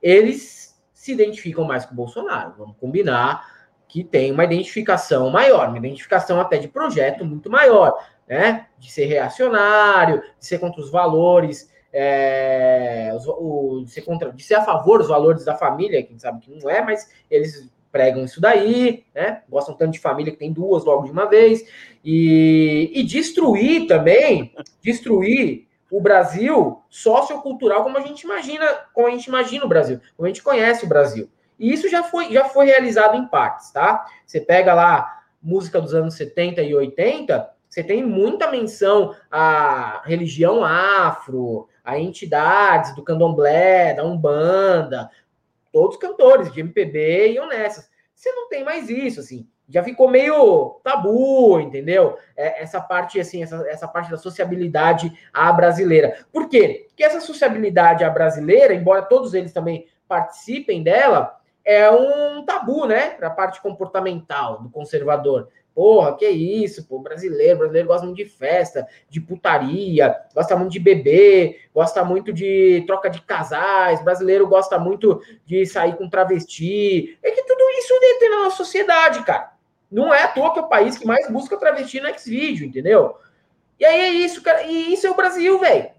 eles se identificam mais com o Bolsonaro. Vamos combinar que tem uma identificação maior, uma identificação até de projeto muito maior, né? De ser reacionário, de ser contra os valores, é, os, o, de, ser contra, de ser a favor dos valores da família, quem sabe que não é, mas eles pregam isso daí, né? Gostam tanto de família que tem duas logo de uma vez. E, e destruir também, destruir o Brasil sociocultural como a gente imagina, como a gente imagina o Brasil, como a gente conhece o Brasil. E isso já foi, já foi realizado em partes, tá? Você pega lá música dos anos 70 e 80, você tem muita menção à religião afro, a entidades do candomblé, da umbanda, todos cantores de MPB e honestas. Você não tem mais isso, assim. Já ficou meio tabu, entendeu? É, essa parte, assim, essa, essa parte da sociabilidade à brasileira. Por quê? Porque essa sociabilidade à brasileira, embora todos eles também participem dela, é um tabu, né? Para a parte comportamental do conservador. Porra, que isso, pô, brasileiro, brasileiro gosta muito de festa, de putaria, gosta muito de beber, gosta muito de troca de casais, brasileiro gosta muito de sair com travesti. É que tudo isso tem na nossa sociedade, cara. Não é à toa que é o país que mais busca travesti no Xvideo, entendeu? E aí é isso, cara. E isso é o Brasil, velho.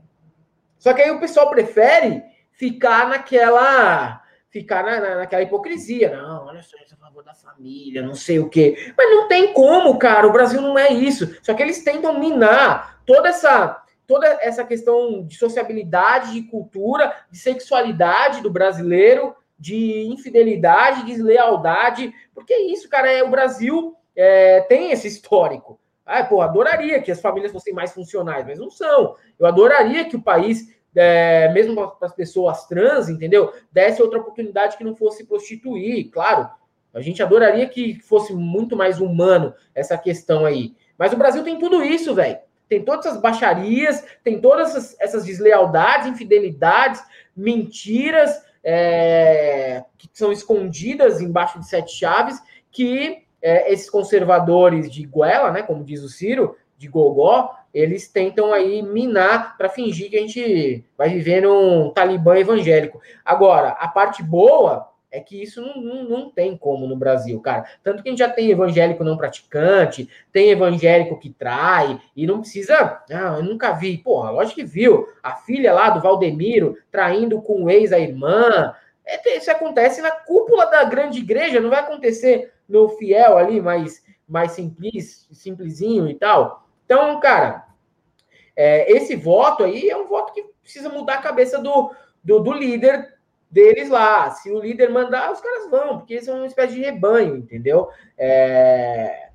Só que aí o pessoal prefere ficar naquela ficar na, na, naquela hipocrisia. Não, olha só, isso é a favor da família, não sei o quê. Mas não tem como, cara. O Brasil não é isso. Só que eles tentam minar toda essa toda essa questão de sociabilidade, de cultura, de sexualidade do brasileiro, de infidelidade, deslealdade. Porque é isso, cara. É, o Brasil é, tem esse histórico. Ah, pô, adoraria que as famílias fossem mais funcionais, mas não são. Eu adoraria que o país é, mesmo para as pessoas trans, entendeu? Desse outra oportunidade que não fosse prostituir, claro. A gente adoraria que fosse muito mais humano essa questão aí. Mas o Brasil tem tudo isso, velho. Tem todas essas baixarias, tem todas essas, essas deslealdades, infidelidades, mentiras é, que são escondidas embaixo de sete chaves que é, esses conservadores de goela, né, como diz o Ciro, de gogó, eles tentam aí minar para fingir que a gente vai viver num talibã evangélico. Agora, a parte boa é que isso não, não, não, tem como no Brasil, cara. Tanto que a gente já tem evangélico não praticante, tem evangélico que trai, e não precisa. Ah, eu nunca vi. Porra, lógico que viu. A filha lá do Valdemiro traindo com o ex a irmã. É, isso acontece na cúpula da grande igreja, não vai acontecer no fiel ali, mais, mais simples, simplesinho e tal. Então, cara, é, esse voto aí é um voto que precisa mudar a cabeça do, do, do, líder deles lá. Se o líder mandar, os caras vão, porque eles são uma espécie de rebanho, entendeu? É...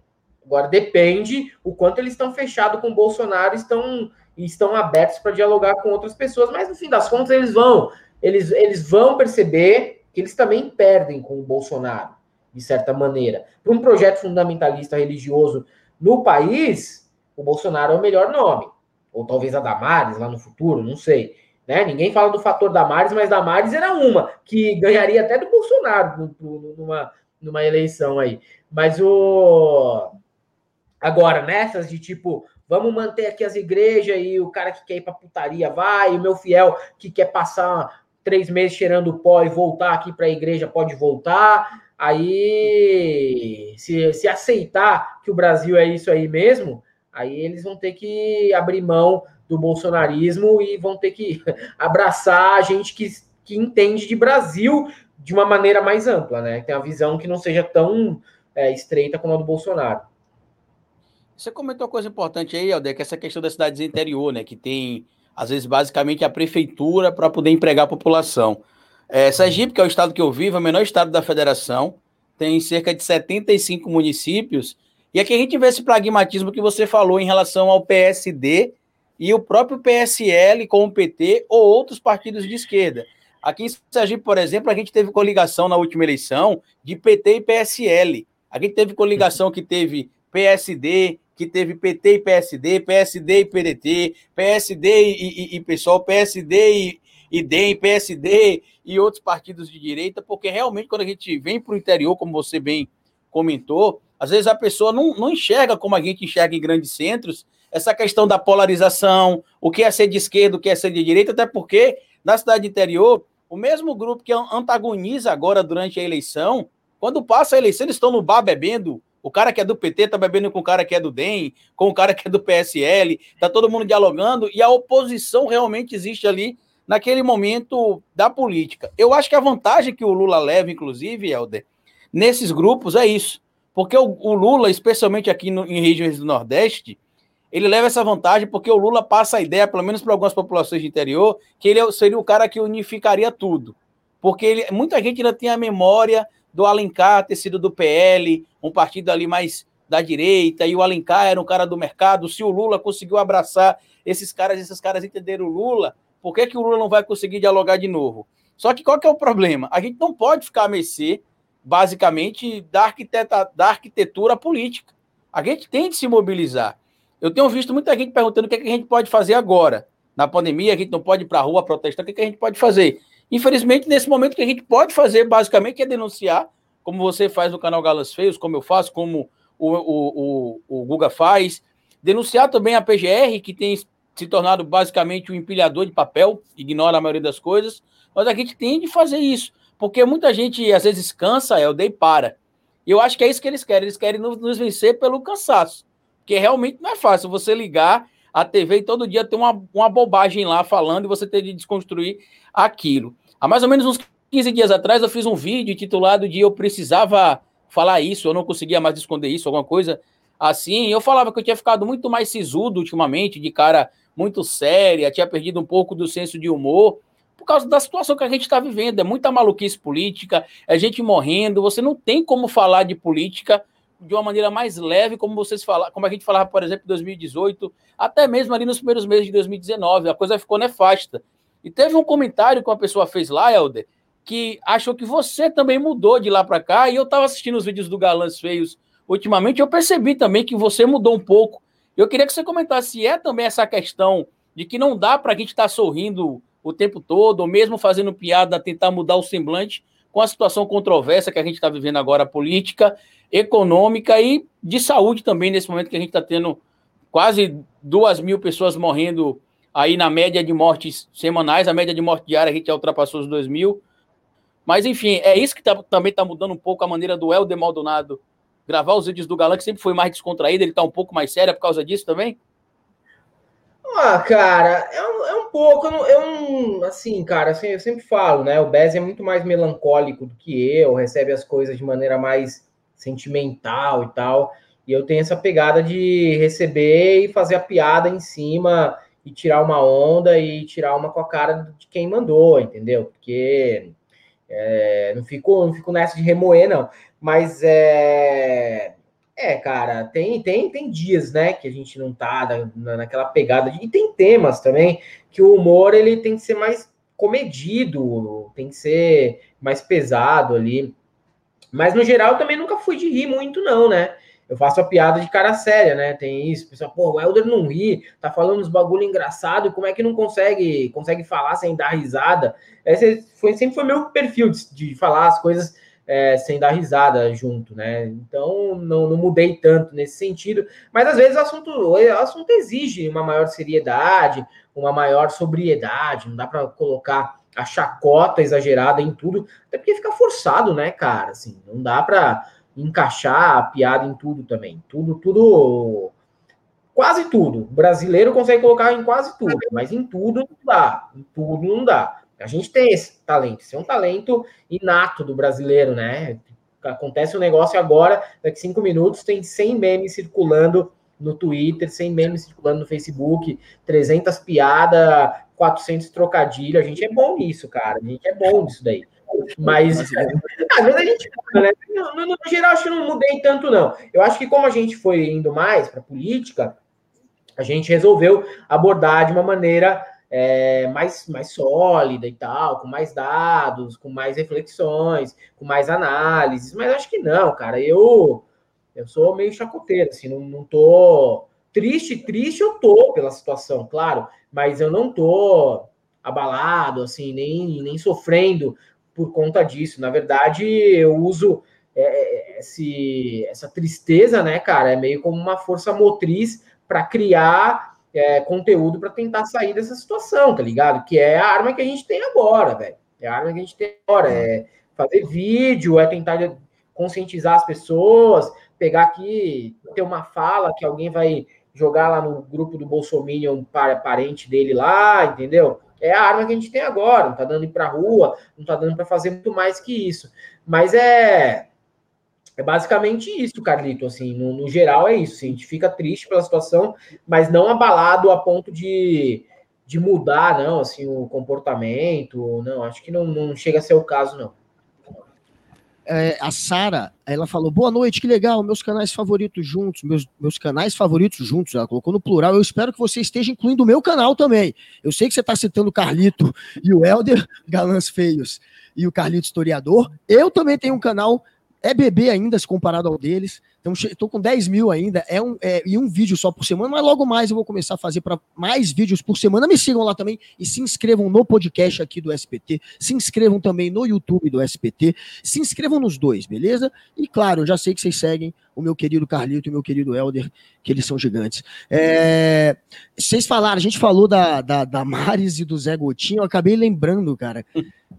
Agora depende o quanto eles estão fechados com o Bolsonaro, estão estão abertos para dialogar com outras pessoas, mas no fim das contas eles vão, eles, eles vão perceber que eles também perdem com o Bolsonaro, de certa maneira. Para um projeto fundamentalista religioso no país, o Bolsonaro é o melhor nome. Ou talvez a Damares lá no futuro, não sei. Né? Ninguém fala do fator Damares, mas Damares era uma que ganharia até do Bolsonaro numa, numa eleição aí. Mas o. Agora, nessas de tipo, vamos manter aqui as igrejas e o cara que quer ir pra putaria vai, e o meu fiel que quer passar três meses cheirando pó e voltar aqui para a igreja pode voltar. aí se, se aceitar que o Brasil é isso aí mesmo, aí eles vão ter que abrir mão do bolsonarismo e vão ter que abraçar a gente que, que entende de Brasil de uma maneira mais ampla, né? Tem a visão que não seja tão é, estreita como a do Bolsonaro. Você comentou uma coisa importante aí, Alder, que é essa questão das cidades interior, né? Que tem, às vezes, basicamente a prefeitura para poder empregar a população. É, Sergipe, que é o estado que eu vivo, é o menor estado da federação, tem cerca de 75 municípios. E aqui a gente vê esse pragmatismo que você falou em relação ao PSD e o próprio PSL com o PT ou outros partidos de esquerda. Aqui em Sergipe, por exemplo, a gente teve coligação na última eleição de PT e PSL. A gente teve coligação que teve PSD, que teve PT e PSD, PSD e PDT, PSD e, e, e PSOL, PSD e, e DEM, PSD e outros partidos de direita, porque realmente quando a gente vem para o interior, como você bem comentou, às vezes a pessoa não, não enxerga como a gente enxerga em grandes centros essa questão da polarização, o que é ser de esquerda, o que é ser de direita, até porque na cidade interior, o mesmo grupo que antagoniza agora durante a eleição, quando passa a eleição, eles estão no bar bebendo. O cara que é do PT está bebendo com o cara que é do DEM, com o cara que é do PSL, está todo mundo dialogando e a oposição realmente existe ali naquele momento da política. Eu acho que a vantagem que o Lula leva, inclusive, Helder, nesses grupos é isso. Porque o, o Lula, especialmente aqui no, em regiões do Nordeste, ele leva essa vantagem porque o Lula passa a ideia, pelo menos para algumas populações de interior, que ele é seria o cara que unificaria tudo. Porque ele, muita gente ainda tem a memória do Alencar ter sido do PL, um partido ali mais da direita, e o Alencar era um cara do mercado. Se o Lula conseguiu abraçar esses caras, esses caras entenderam o Lula, por que, que o Lula não vai conseguir dialogar de novo? Só que qual que é o problema? A gente não pode ficar a mercê, basicamente, da, arquiteta, da arquitetura política. A gente tem de se mobilizar. Eu tenho visto muita gente perguntando o que, é que a gente pode fazer agora. Na pandemia, a gente não pode ir para a rua protestar, o que, é que a gente pode fazer? Infelizmente, nesse momento, o que a gente pode fazer, basicamente, é denunciar, como você faz no canal Galas Feios, como eu faço, como o, o, o, o Guga faz. Denunciar também a PGR, que tem se tornado basicamente um empilhador de papel, ignora a maioria das coisas, mas a gente tem de fazer isso, porque muita gente às vezes cansa, é o e para. E eu acho que é isso que eles querem, eles querem nos, vencer pelo cansaço. Porque realmente não é fácil você ligar a TV e todo dia ter uma, uma bobagem lá falando e você ter de desconstruir aquilo. Há mais ou menos uns 15 dias atrás eu fiz um vídeo intitulado de Eu Precisava Falar Isso, eu não conseguia mais esconder isso, alguma coisa assim. Eu falava que eu tinha ficado muito mais sisudo ultimamente, de cara muito séria, tinha perdido um pouco do senso de humor por causa da situação que a gente está vivendo. É muita maluquice política, é gente morrendo. Você não tem como falar de política de uma maneira mais leve, como vocês falaram, como a gente falava, por exemplo, em 2018, até mesmo ali nos primeiros meses de 2019, a coisa ficou nefasta. E teve um comentário que uma pessoa fez lá, Helder, que achou que você também mudou de lá para cá, e eu estava assistindo os vídeos do Galãs Feios ultimamente, eu percebi também que você mudou um pouco. Eu queria que você comentasse se é também essa questão de que não dá para a gente estar tá sorrindo o tempo todo, ou mesmo fazendo piada, tentar mudar o semblante com a situação controversa que a gente está vivendo agora, política, econômica e de saúde também, nesse momento que a gente está tendo quase duas mil pessoas morrendo aí na média de mortes semanais, a média de morte diária a gente já ultrapassou os dois mil. Mas, enfim, é isso que tá, também está mudando um pouco a maneira do Helder Maldonado gravar os vídeos do Galã, que sempre foi mais descontraído, ele está um pouco mais sério por causa disso também? Ah, cara, é um, é um pouco, é um, assim, cara, assim, eu sempre falo, né, o Bez é muito mais melancólico do que eu, recebe as coisas de maneira mais sentimental e tal, e eu tenho essa pegada de receber e fazer a piada em cima e tirar uma onda e tirar uma com a cara de quem mandou, entendeu? Porque é, não, fico, não fico nessa de remoer, não. Mas é, é, cara, tem, tem, tem dias, né, que a gente não tá na, naquela pegada. De, e tem temas também que o humor ele tem que ser mais comedido, tem que ser mais pesado ali. Mas no geral também nunca fui de rir muito, não, né? Eu faço a piada de cara séria, né? Tem isso, pessoal, pô, o Helder não ri, tá falando uns bagulho engraçado, como é que não consegue consegue falar sem dar risada? Esse foi, sempre foi meu perfil de, de falar as coisas é, sem dar risada junto, né? Então não, não, mudei tanto nesse sentido, mas às vezes o assunto, o assunto exige uma maior seriedade, uma maior sobriedade, não dá para colocar a chacota exagerada em tudo, até porque fica forçado, né, cara? Assim, não dá para encaixar a piada em tudo também. Tudo, tudo, quase tudo. O brasileiro consegue colocar em quase tudo, mas em tudo não dá. Em tudo não dá. A gente tem esse talento, esse é um talento inato do brasileiro, né? Acontece um negócio agora, daqui cinco minutos tem 100 memes circulando no Twitter, 100 memes circulando no Facebook, 300 piadas, 400 trocadilhos. A gente é bom nisso, cara. A gente é bom nisso daí. Mas, às vezes a gente né? No, no, no, geral, acho que não mudei tanto, não. Eu acho que como a gente foi indo mais para política, a gente resolveu abordar de uma maneira é, mais, mais sólida e tal, com mais dados, com mais reflexões, com mais análises. Mas acho que não, cara. Eu eu sou meio chacoteiro, assim, não, não tô triste, triste eu tô pela situação, claro, mas eu não tô abalado, assim, nem, nem sofrendo por conta disso. Na verdade, eu uso é, é esse, essa tristeza, né, cara, é meio como uma força motriz para criar é, conteúdo para tentar sair dessa situação, tá ligado? Que é a arma que a gente tem agora, velho. É a arma que a gente tem agora. É fazer vídeo, é tentar conscientizar as pessoas, pegar aqui, ter uma fala que alguém vai jogar lá no grupo do Bolsonaro para parente dele lá, entendeu? É a arma que a gente tem agora, não tá dando ir pra rua, não tá dando para fazer muito mais que isso. Mas é é basicamente isso, Carlito, assim, no, no geral é isso, assim, a gente fica triste pela situação, mas não abalado a ponto de, de mudar, não, assim, o comportamento, não, acho que não, não chega a ser o caso, não é, a Sara, ela falou: boa noite, que legal, meus canais favoritos juntos, meus, meus canais favoritos juntos, ela colocou no plural. Eu espero que você esteja incluindo o meu canal também. Eu sei que você está citando o Carlito e o Helder, galãs feios, e o Carlito historiador. Eu também tenho um canal é bebê ainda, se comparado ao deles. Então, estou com 10 mil ainda, é um, é, e um vídeo só por semana, mas logo mais eu vou começar a fazer para mais vídeos por semana. Me sigam lá também e se inscrevam no podcast aqui do SPT, se inscrevam também no YouTube do SPT, se inscrevam nos dois, beleza? E claro, eu já sei que vocês seguem o meu querido Carlito e o meu querido Helder, que eles são gigantes. É, vocês falaram, a gente falou da, da, da Maris e do Zé Gotinho, eu acabei lembrando, cara.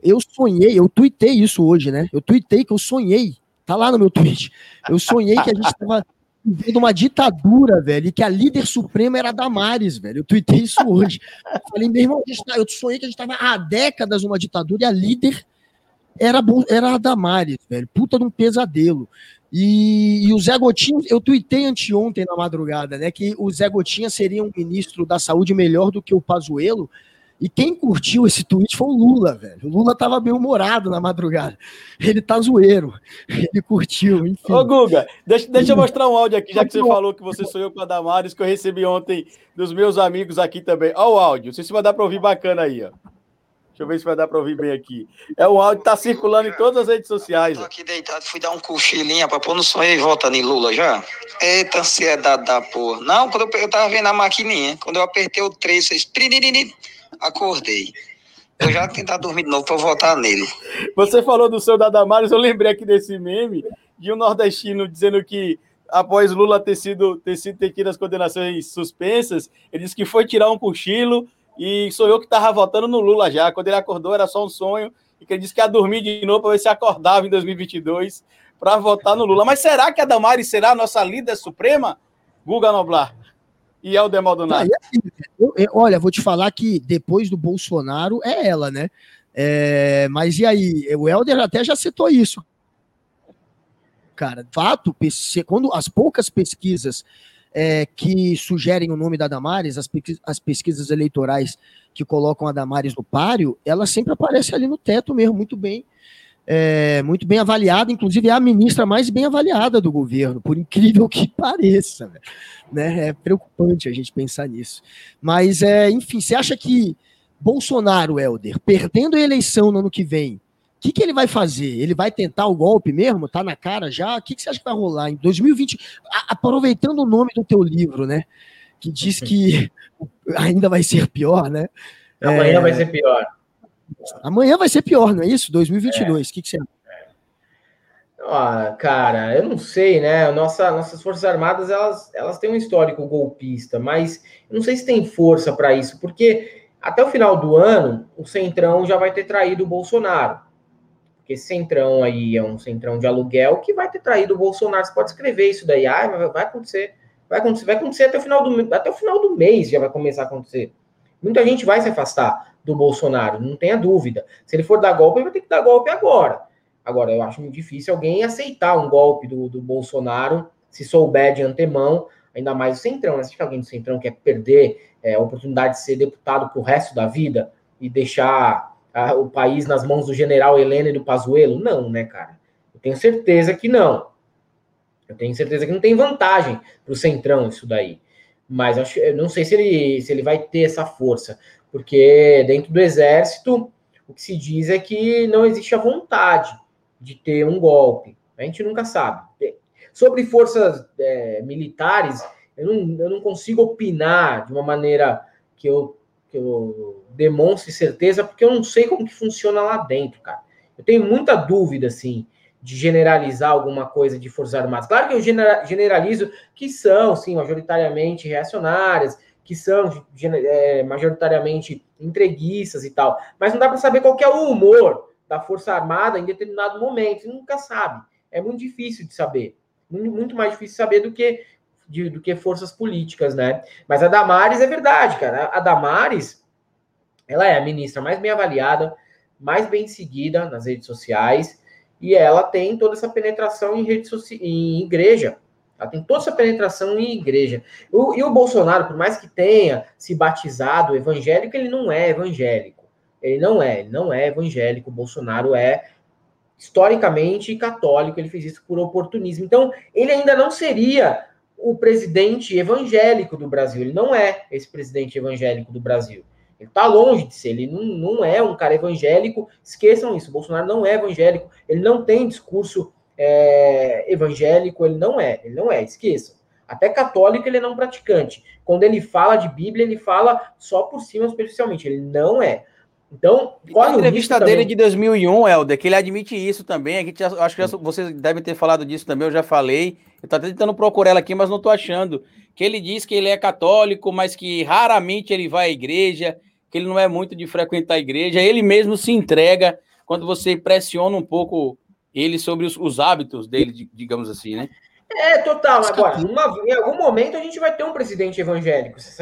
Eu sonhei, eu tuitei isso hoje, né? Eu tuitei que eu sonhei Tá lá no meu tweet. Eu sonhei que a gente estava vivendo uma ditadura, velho, e que a líder suprema era a Damares, velho. Eu tuitei isso hoje. Eu falei, meu irmão, tá, eu sonhei que a gente estava há décadas numa ditadura e a líder era, era a Damares, velho. Puta de um pesadelo. E, e, o Zé Gotinha, eu tuitei anteontem na madrugada, né, que o Zé Gotinha seria um ministro da saúde melhor do que o Pazuello, e quem curtiu esse tweet foi o Lula, velho. O Lula tava bem humorado na madrugada. Ele tá zoeiro. Ele curtiu, enfim. Ô, Guga, deixa, deixa eu mostrar um áudio aqui, já que você falou que você sonhou com a Damares, que eu recebi ontem dos meus amigos aqui também. Olha o áudio. Não sei se vai dar para ouvir bacana aí, ó. Deixa eu ver se vai dar para ouvir bem aqui. É um áudio que tá circulando em todas as redes sociais. Tô aqui deitado, fui dar um cochilinha para pôr no sonho e volta em Lula já. Eita ansiedade da porra. Não, quando eu, eu tava vendo a maquininha, quando eu apertei o 3, vocês acordei. Eu já tentar dormir de novo para votar nele. Você falou do seu da Damares, eu lembrei aqui desse meme de um nordestino dizendo que após Lula ter sido ter sido ter tido as condenações suspensas, ele disse que foi tirar um cochilo e sou eu que estava votando no Lula já. Quando ele acordou era só um sonho e que ele disse que ia dormir de novo para ver se acordava em 2022 para votar no Lula. Mas será que a Damares será a nossa líder suprema? Guga Noblar e é o Maldonado. Ah, assim, eu, eu, olha, vou te falar que depois do Bolsonaro é ela, né? É, mas e aí? O Helder até já citou isso. Cara, fato, quando as poucas pesquisas é, que sugerem o nome da Damares, as, as pesquisas eleitorais que colocam a Damares no páreo, ela sempre aparece ali no teto mesmo, muito bem é, muito bem avaliada, inclusive é a ministra mais bem avaliada do governo, por incrível que pareça. Né? É preocupante a gente pensar nisso. Mas, é, enfim, você acha que Bolsonaro, Helder, perdendo a eleição no ano que vem, o que, que ele vai fazer? Ele vai tentar o golpe mesmo? Tá na cara já? O que, que você acha que vai rolar em 2020? aproveitando o nome do teu livro, né? Que diz que ainda vai ser pior, né? Amanhã é... vai ser pior. Amanhã vai ser pior, não é isso? 2022. O é. que, que você acha? Ah, cara, eu não sei, né? Nossa, nossas Forças Armadas elas, elas têm um histórico golpista, mas eu não sei se tem força para isso, porque Até o final do ano, o Centrão já vai ter traído o Bolsonaro. Porque esse Centrão aí é um Centrão de aluguel que vai ter traído o Bolsonaro. Você pode escrever isso daí. Ah, vai acontecer. Vai acontecer, vai acontecer até o final do até o final do mês já vai começar a acontecer. Muita gente vai se afastar do Bolsonaro, não tenha dúvida. Se ele for dar golpe, ele vai ter que dar golpe agora. Agora, eu acho muito difícil alguém aceitar um golpe do, do Bolsonaro se souber de antemão, ainda mais o Centrão. Né? Se alguém do Centrão quer perder é, a oportunidade de ser deputado pro resto da vida e deixar a, o país nas mãos do general Helena e do Pazuello? Não, né, cara? Eu tenho certeza que não. Eu tenho certeza que não tem vantagem para o Centrão isso daí. Mas acho, eu não sei se ele, se ele vai ter essa força, porque dentro do Exército o que se diz é que não existe a vontade de ter um golpe. A gente nunca sabe. Sobre forças é, militares, eu não, eu não consigo opinar de uma maneira que eu, que eu demonstre certeza, porque eu não sei como que funciona lá dentro, cara. Eu tenho muita dúvida, assim, de generalizar alguma coisa de Forças Armadas. Claro que eu generalizo que são, sim, majoritariamente reacionárias, que são é, majoritariamente entreguistas e tal, mas não dá para saber qual é o humor da Força Armada em determinado momento, você nunca sabe. É muito difícil de saber. Muito mais difícil saber do que, de, do que forças políticas, né? Mas a Damares é verdade, cara. A Damares, ela é a ministra mais bem avaliada, mais bem seguida nas redes sociais, e ela tem toda essa penetração em rede em igreja. Ela tem toda essa penetração em igreja. O, e o Bolsonaro, por mais que tenha se batizado evangélico, ele não é evangélico. Ele não é, ele não é evangélico. O Bolsonaro é historicamente católico, ele fez isso por oportunismo. Então, ele ainda não seria o presidente evangélico do Brasil. Ele não é esse presidente evangélico do Brasil. Ele está longe de ser, ele não, não é um cara evangélico. Esqueçam isso, o Bolsonaro não é evangélico, ele não tem discurso é, evangélico, ele não é, ele não é, esqueçam. Até católico ele é não praticante. Quando ele fala de Bíblia, ele fala só por cima, superficialmente. Ele não é. Então, qual a entrevista dele também... de 2001, Helder, que ele admite isso também. Acho que já, vocês devem ter falado disso também, eu já falei. Eu tô tentando procurar ela aqui, mas não tô achando. Que ele diz que ele é católico, mas que raramente ele vai à igreja, que ele não é muito de frequentar a igreja. Ele mesmo se entrega quando você pressiona um pouco ele sobre os, os hábitos dele, digamos assim, né? É, total. Agora, em algum momento a gente vai ter um presidente evangélico. Se,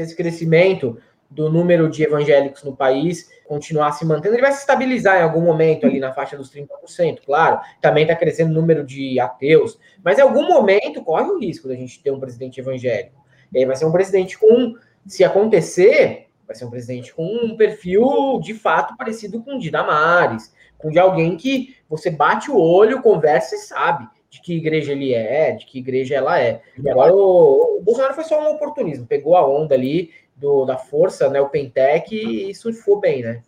esse crescimento do número de evangélicos no país continuar se mantendo, ele vai se estabilizar em algum momento ali na faixa dos 30%, claro. Também está crescendo o número de ateus, mas em algum momento corre o risco da gente ter um presidente evangélico. E aí vai ser um presidente com, se acontecer, vai ser um presidente com um perfil de fato parecido com o de Damares, com de alguém que você bate o olho, conversa e sabe de que igreja ele é, de que igreja ela é. Agora o, o Bolsonaro foi só um oportunismo, pegou a onda ali do, da força, né, o Pentec, e surfou bem, né?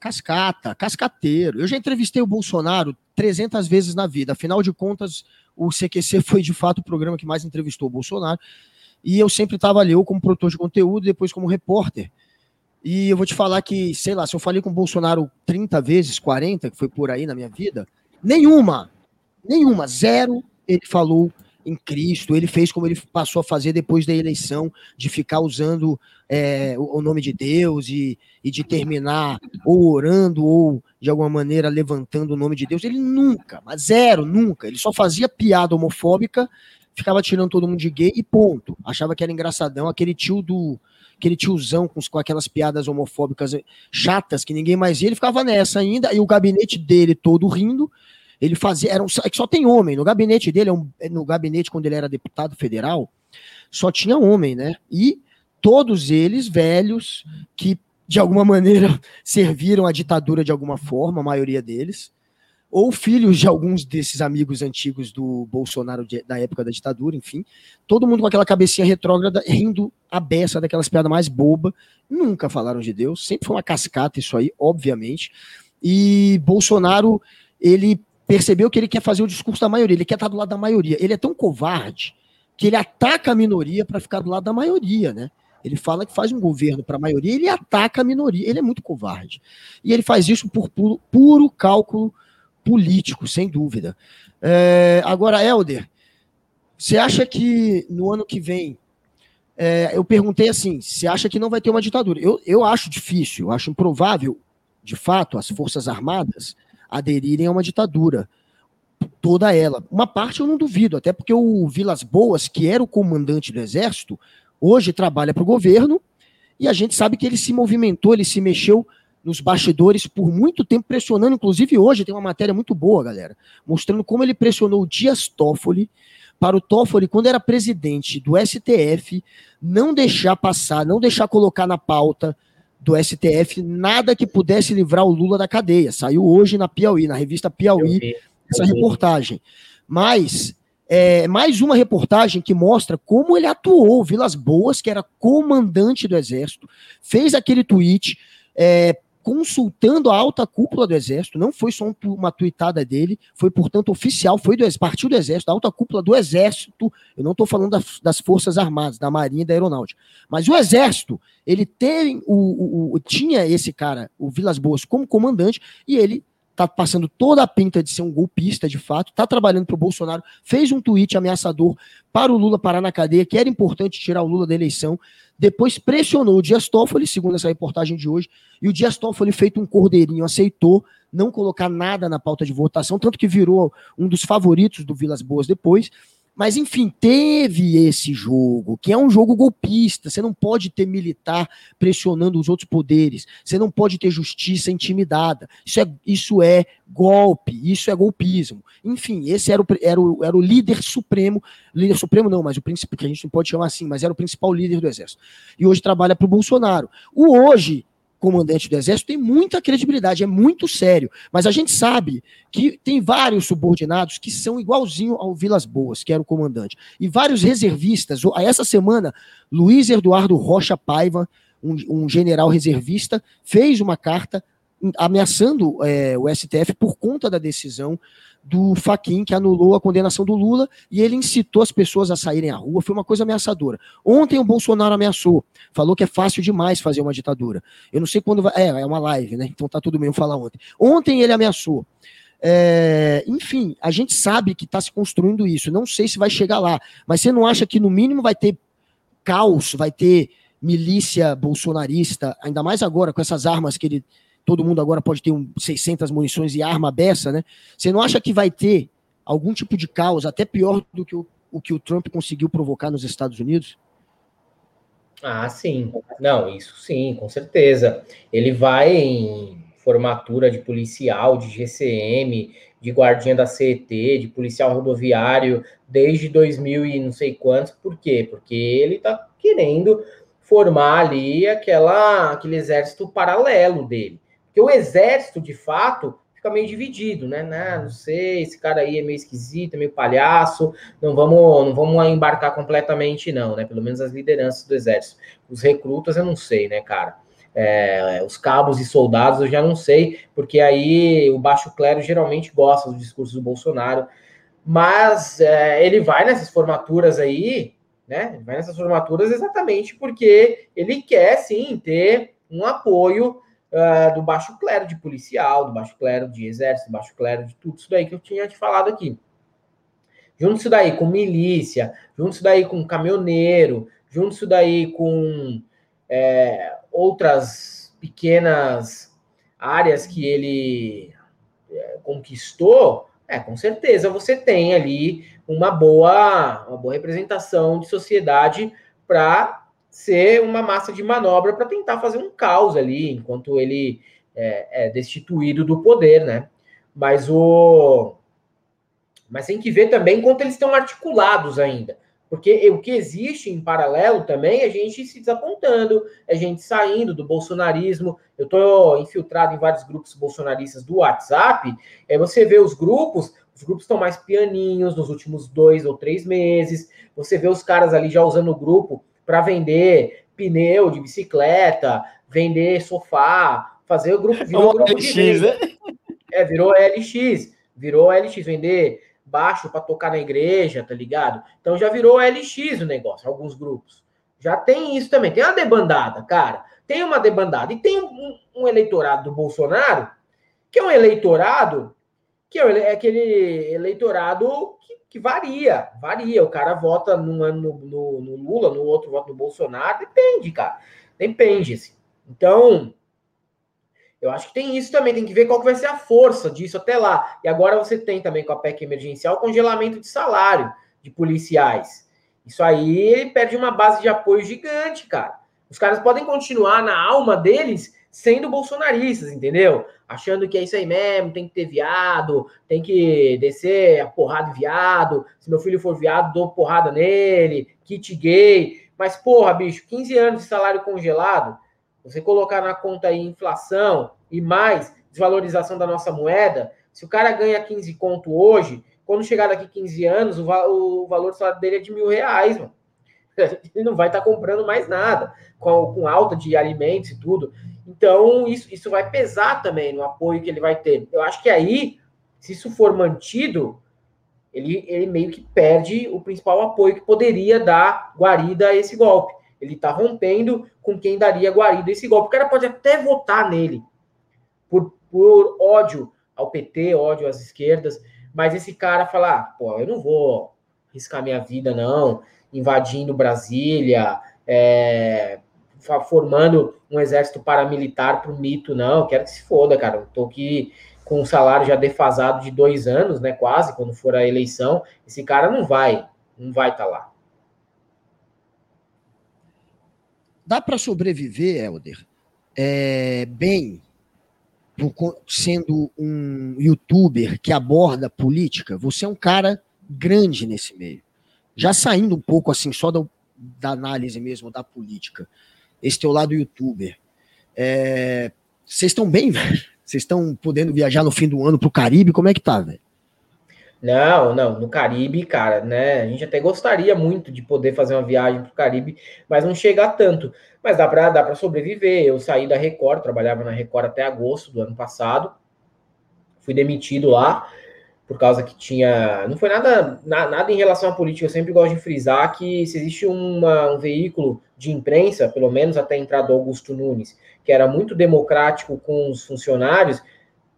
Cascata, cascateiro. Eu já entrevistei o Bolsonaro 300 vezes na vida. Afinal de contas, o CQC foi de fato o programa que mais entrevistou o Bolsonaro. E eu sempre estava ali, ou como produtor de conteúdo, e depois como repórter. E eu vou te falar que, sei lá, se eu falei com o Bolsonaro 30 vezes, 40, que foi por aí na minha vida, nenhuma, nenhuma, zero, ele falou em Cristo, ele fez como ele passou a fazer depois da eleição, de ficar usando é, o, nome de Deus e, e de terminar ou orando ou de alguma maneira levantando o nome de Deus. Ele nunca, mas zero, nunca. Ele só fazia piada homofóbica, ficava tirando todo mundo de gay e ponto. Achava que era engraçadão, aquele tio do aquele tiozão com, com aquelas piadas homofóbicas chatas que ninguém mais via, ele ficava nessa ainda, e o gabinete dele todo rindo, ele fazia, era um, é que só tem homem, no gabinete dele, é é no gabinete quando ele era deputado federal, só tinha homem, né, e todos eles velhos, que de alguma maneira serviram a ditadura de alguma forma, a maioria deles, ou filhos de alguns desses amigos antigos do Bolsonaro de, da época da ditadura, enfim. Todo mundo com aquela cabecinha retrógrada, rindo a beça daquelas piadas mais boba. Nunca falaram de Deus, sempre foi uma cascata isso aí, obviamente. E Bolsonaro, ele percebeu que ele quer fazer o discurso da maioria, ele quer estar do lado da maioria. Ele é tão covarde que ele ataca a minoria para ficar do lado da maioria, né? Ele fala que faz um governo para a maioria, ele ataca a minoria. Ele é muito covarde. E ele faz isso por puro, puro cálculo político, sem dúvida. É, agora, Helder, você acha que no ano que vem é, eu perguntei assim: se acha que não vai ter uma ditadura? Eu, eu acho difícil, eu acho improvável, de fato, as Forças Armadas aderirem a uma ditadura. Toda ela. Uma parte eu não duvido, até porque o Vilas Boas, que era o comandante do Exército, hoje trabalha para o governo e a gente sabe que ele se movimentou, ele se mexeu nos bastidores por muito tempo, pressionando. Inclusive, hoje tem uma matéria muito boa, galera, mostrando como ele pressionou o Dias Toffoli para o Toffoli, quando era presidente do STF, não deixar passar, não deixar colocar na pauta do STF nada que pudesse livrar o Lula da cadeia. Saiu hoje na Piauí, na revista Piauí, essa reportagem. Mas é, mais uma reportagem que mostra como ele atuou. Vilas Boas, que era comandante do Exército, fez aquele tweet é, consultando a alta cúpula do Exército, não foi só uma tuitada dele, foi, portanto, oficial, foi do partiu do Exército, da alta cúpula do Exército, eu não estou falando das, das, Forças Armadas, da Marinha e da Aeronáutica, mas o Exército, ele tem, o, o, o, tinha esse cara, o Vilas Boas, como comandante, e ele tá passando toda a pinta de ser um golpista de fato, tá trabalhando para o Bolsonaro, fez um tweet ameaçador para o Lula parar na cadeia, que era importante tirar o Lula da eleição, depois pressionou o Dias Toffoli, segundo essa reportagem de hoje, e o Dias Toffoli, feito um cordeirinho, aceitou não colocar nada na pauta de votação, tanto que virou um dos favoritos do Vilas Boas depois, mas, enfim, teve esse jogo, que é um jogo golpista. Você não pode ter militar pressionando os outros poderes. Você não pode ter justiça intimidada. Isso é, isso é golpe, isso é golpismo. Enfim, esse era o, era o, era o líder supremo. Líder supremo não, mas o príncipe, que a gente não pode chamar assim, mas era o principal líder do exército. E hoje trabalha para o Bolsonaro. O hoje comandante do exército tem muita credibilidade, é muito sério. Mas a gente sabe que tem vários subordinados que são igualzinho ao Vilas Boas, que era o comandante. E vários reservistas. Essa semana, Luiz Eduardo Rocha Paiva, um, um general reservista, fez uma carta ameaçando é, o STF por conta da decisão do Faquin, que anulou a condenação do Lula, e ele incitou as pessoas a saírem à rua, foi uma coisa ameaçadora. Ontem o Bolsonaro ameaçou, falou que é fácil demais fazer uma ditadura. Eu não sei quando vai. É, é uma live, né? Então tá tudo bem eu falar ontem. Ontem ele ameaçou. É, enfim, a gente sabe que está se construindo isso. Não sei se vai chegar lá, mas você não acha que no mínimo vai ter caos, vai ter milícia bolsonarista, ainda mais agora com essas armas que ele todo mundo agora pode ter um 600 munições e arma beça, né? Você não acha que vai ter algum tipo de caos, até pior do que o, o que o Trump conseguiu provocar nos Estados Unidos? Ah, sim. Não, isso sim, com certeza. Ele vai em formatura de policial, de GCM, de guardinha da CET, de policial rodoviário, desde 2000 e não sei quantos. Por quê? Porque ele tá querendo formar ali aquela, aquele exército paralelo dele. Porque o exército, de fato, fica meio dividido, né? Não, não sei, esse cara aí é meio esquisito, é meio palhaço, não vamos, não vamos embarcar completamente, não, né? Pelo menos as lideranças do exército. Os recrutas eu não sei, né, cara? É, os cabos e soldados eu já não sei, porque aí o baixo clero geralmente gosta dos discursos do Bolsonaro, mas é, ele vai nessas formaturas aí, né? Ele vai nessas formaturas exatamente porque ele quer sim ter um apoio uh, do baixo clero de policial, do baixo clero de exército, do baixo clero de tudo isso daí que eu tinha te falado aqui. Junto isso daí com milícia, junto isso daí com caminhoneiro, junto isso daí com é, outras pequenas áreas que ele é, conquistou, é, com certeza você tem ali uma boa, uma boa representação de sociedade para ser uma massa de manobra para tentar fazer um caos ali, enquanto ele é, é, destituído do poder, né? Mas o. Mas tem que ver também quanto eles estão articulados ainda. Porque o que existe em paralelo também é a gente se desapontando, é a gente saindo do bolsonarismo. Eu estou infiltrado em vários grupos bolsonaristas do WhatsApp. É você vê os grupos, os grupos estão mais pianinhos nos últimos dois ou três meses. Você vê os caras ali já usando o grupo para vender pneu de bicicleta, vender sofá, fazer o grupo. Virou grupo LX, de né? É, virou LX, virou LX, vender baixo para tocar na igreja, tá ligado? Então já virou LX o negócio, alguns grupos. Já tem isso também. Tem uma debandada, cara. Tem uma debandada. E tem um, um eleitorado do Bolsonaro, que é um eleitorado, que é, é aquele eleitorado que, que varia, varia. O cara vota num ano no, no, no, Lula, no outro vota no Bolsonaro, depende, cara. Depende, assim. Então, eu acho que tem isso também, tem que ver qual que vai ser a força disso até lá. E agora você tem também com a PEC emergencial congelamento de salário de policiais. Isso aí perde uma base de apoio gigante, cara. Os caras podem continuar na alma deles sendo bolsonaristas, entendeu? Achando que é isso aí mesmo, tem que ter viado, tem que descer a porrada de viado. Se meu filho for viado, dou porrada nele, kit gay. Mas, porra, bicho, 15 anos de salário congelado, você colocar na conta aí inflação e mais desvalorização da nossa moeda, se o cara ganha 15 conto hoje, quando chegar daqui 15 anos, o, o valor do salário dele é de mil reais, mano. Ele não vai estar tá comprando mais nada, com, com alta de alimentos e tudo. Então, isso, isso vai pesar também no apoio que ele vai ter. Eu acho que aí, se isso for mantido, ele, ele meio que perde o principal apoio que poderia dar guarida a esse golpe. Ele está rompendo com quem daria guarida a esse golpe. O cara pode até votar nele por, por ódio ao PT, ódio às esquerdas, mas esse cara falar, ah, pô, eu não vou riscar minha vida, não, invadindo Brasília, é, formando um exército paramilitar pro mito, não, quero que se foda, cara. Tô aqui com um salário já defasado de dois anos, né? Quase, quando for a eleição. Esse cara não vai, não vai estar tá lá. Dá para sobreviver, Helder, é, bem, sendo um youtuber que aborda política? Você é um cara grande nesse meio. Já saindo um pouco assim, só da análise mesmo da política esse teu lado youtuber. É, vocês estão bem, velho? Vocês estão podendo viajar no fim do ano pro Caribe? Como é que tá, velho? Não, não, no Caribe, cara, né? A gente até gostaria muito de poder fazer uma viagem pro Caribe, mas não chega tanto. Mas dá para dá para sobreviver. Eu saí da Record, trabalhava na Record até agosto do ano passado. Fui demitido lá por causa que tinha. Não foi nada, nada em relação à política. Eu sempre gosto de frisar que se existe uma, um veículo de imprensa, pelo menos até a entrada do Augusto Nunes, que era muito democrático com os funcionários,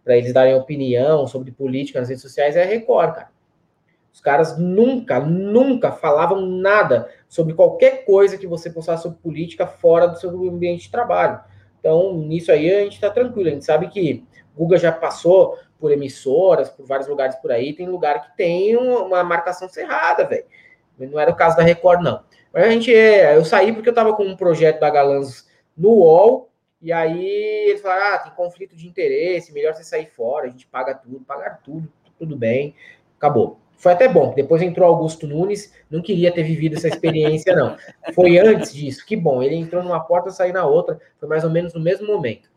para eles darem opinião sobre política nas redes sociais, é a Record, cara. Os caras nunca, nunca falavam nada sobre qualquer coisa que você postasse sobre política fora do seu ambiente de trabalho. Então, nisso aí a gente está tranquilo. A gente sabe que Guga já passou por emissoras, por vários lugares por aí, tem lugar que tem uma marcação cerrada, velho. Não era o caso da Record, não. Mas a gente, eu saí porque eu tava com um projeto da Galãs no UOL, e aí eles falaram, ah, tem conflito de interesse, melhor você sair fora, a gente paga tudo, pagar tudo, tudo bem, acabou. Foi até bom, depois entrou Augusto Nunes, não queria ter vivido essa experiência, não. Foi antes disso, que bom, ele entrou numa porta, saiu na outra, foi mais ou menos no mesmo momento.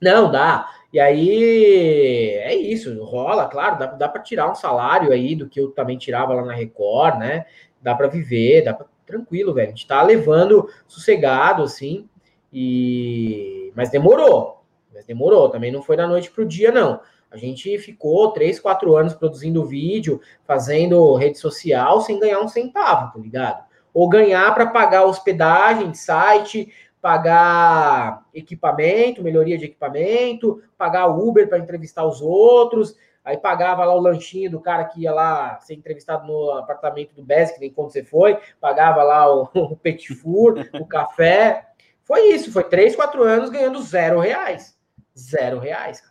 Não, dá. E aí é isso, rola, claro, dá, dá para tirar um salário aí do que eu também tirava lá na Record, né? Dá para viver, dá pra, tranquilo, velho. A gente tá levando sossegado, assim, e mas demorou, mas demorou, também não foi da noite pro dia, não. A gente ficou três, quatro anos produzindo vídeo, fazendo rede social sem ganhar um centavo, tá ligado? Ou ganhar para pagar hospedagem, site, pagar equipamento, melhoria de equipamento, pagar Uber para entrevistar os outros, aí pagava lá o lanchinho do cara que ia lá ser entrevistado no apartamento do Bess, nem quando você foi, pagava lá o, o petit four, o café. Foi isso, foi três, quatro anos ganhando zero reais. Zero reais,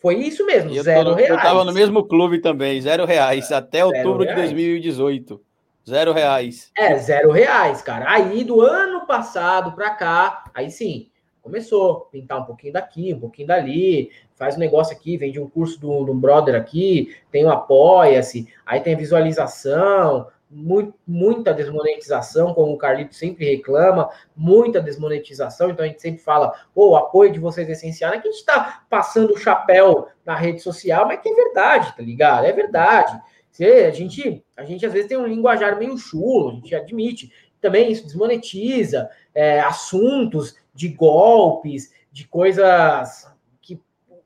Foi isso mesmo, zero tô, reais. Eu tava no mesmo clube também, zero reais, até zero outubro reais. de 2018. Zero reais. É, zero reais, cara. Aí do ano passado para cá, aí sim, começou a pintar um pouquinho daqui, um pouquinho dali, faz um negócio aqui, vende um curso do, do brother aqui, tem o um Apoia-se, aí tem a visualização, muito, muita desmonetização, como o Carlito sempre reclama, muita desmonetização, então a gente sempre fala, oh, o apoio de vocês é essencial, é que a gente está passando o chapéu na rede social, mas que é verdade, tá ligado? É verdade. A gente, a gente às vezes tem um linguajar meio chulo, a gente admite. Também isso desmonetiza é, assuntos de golpes, de coisas que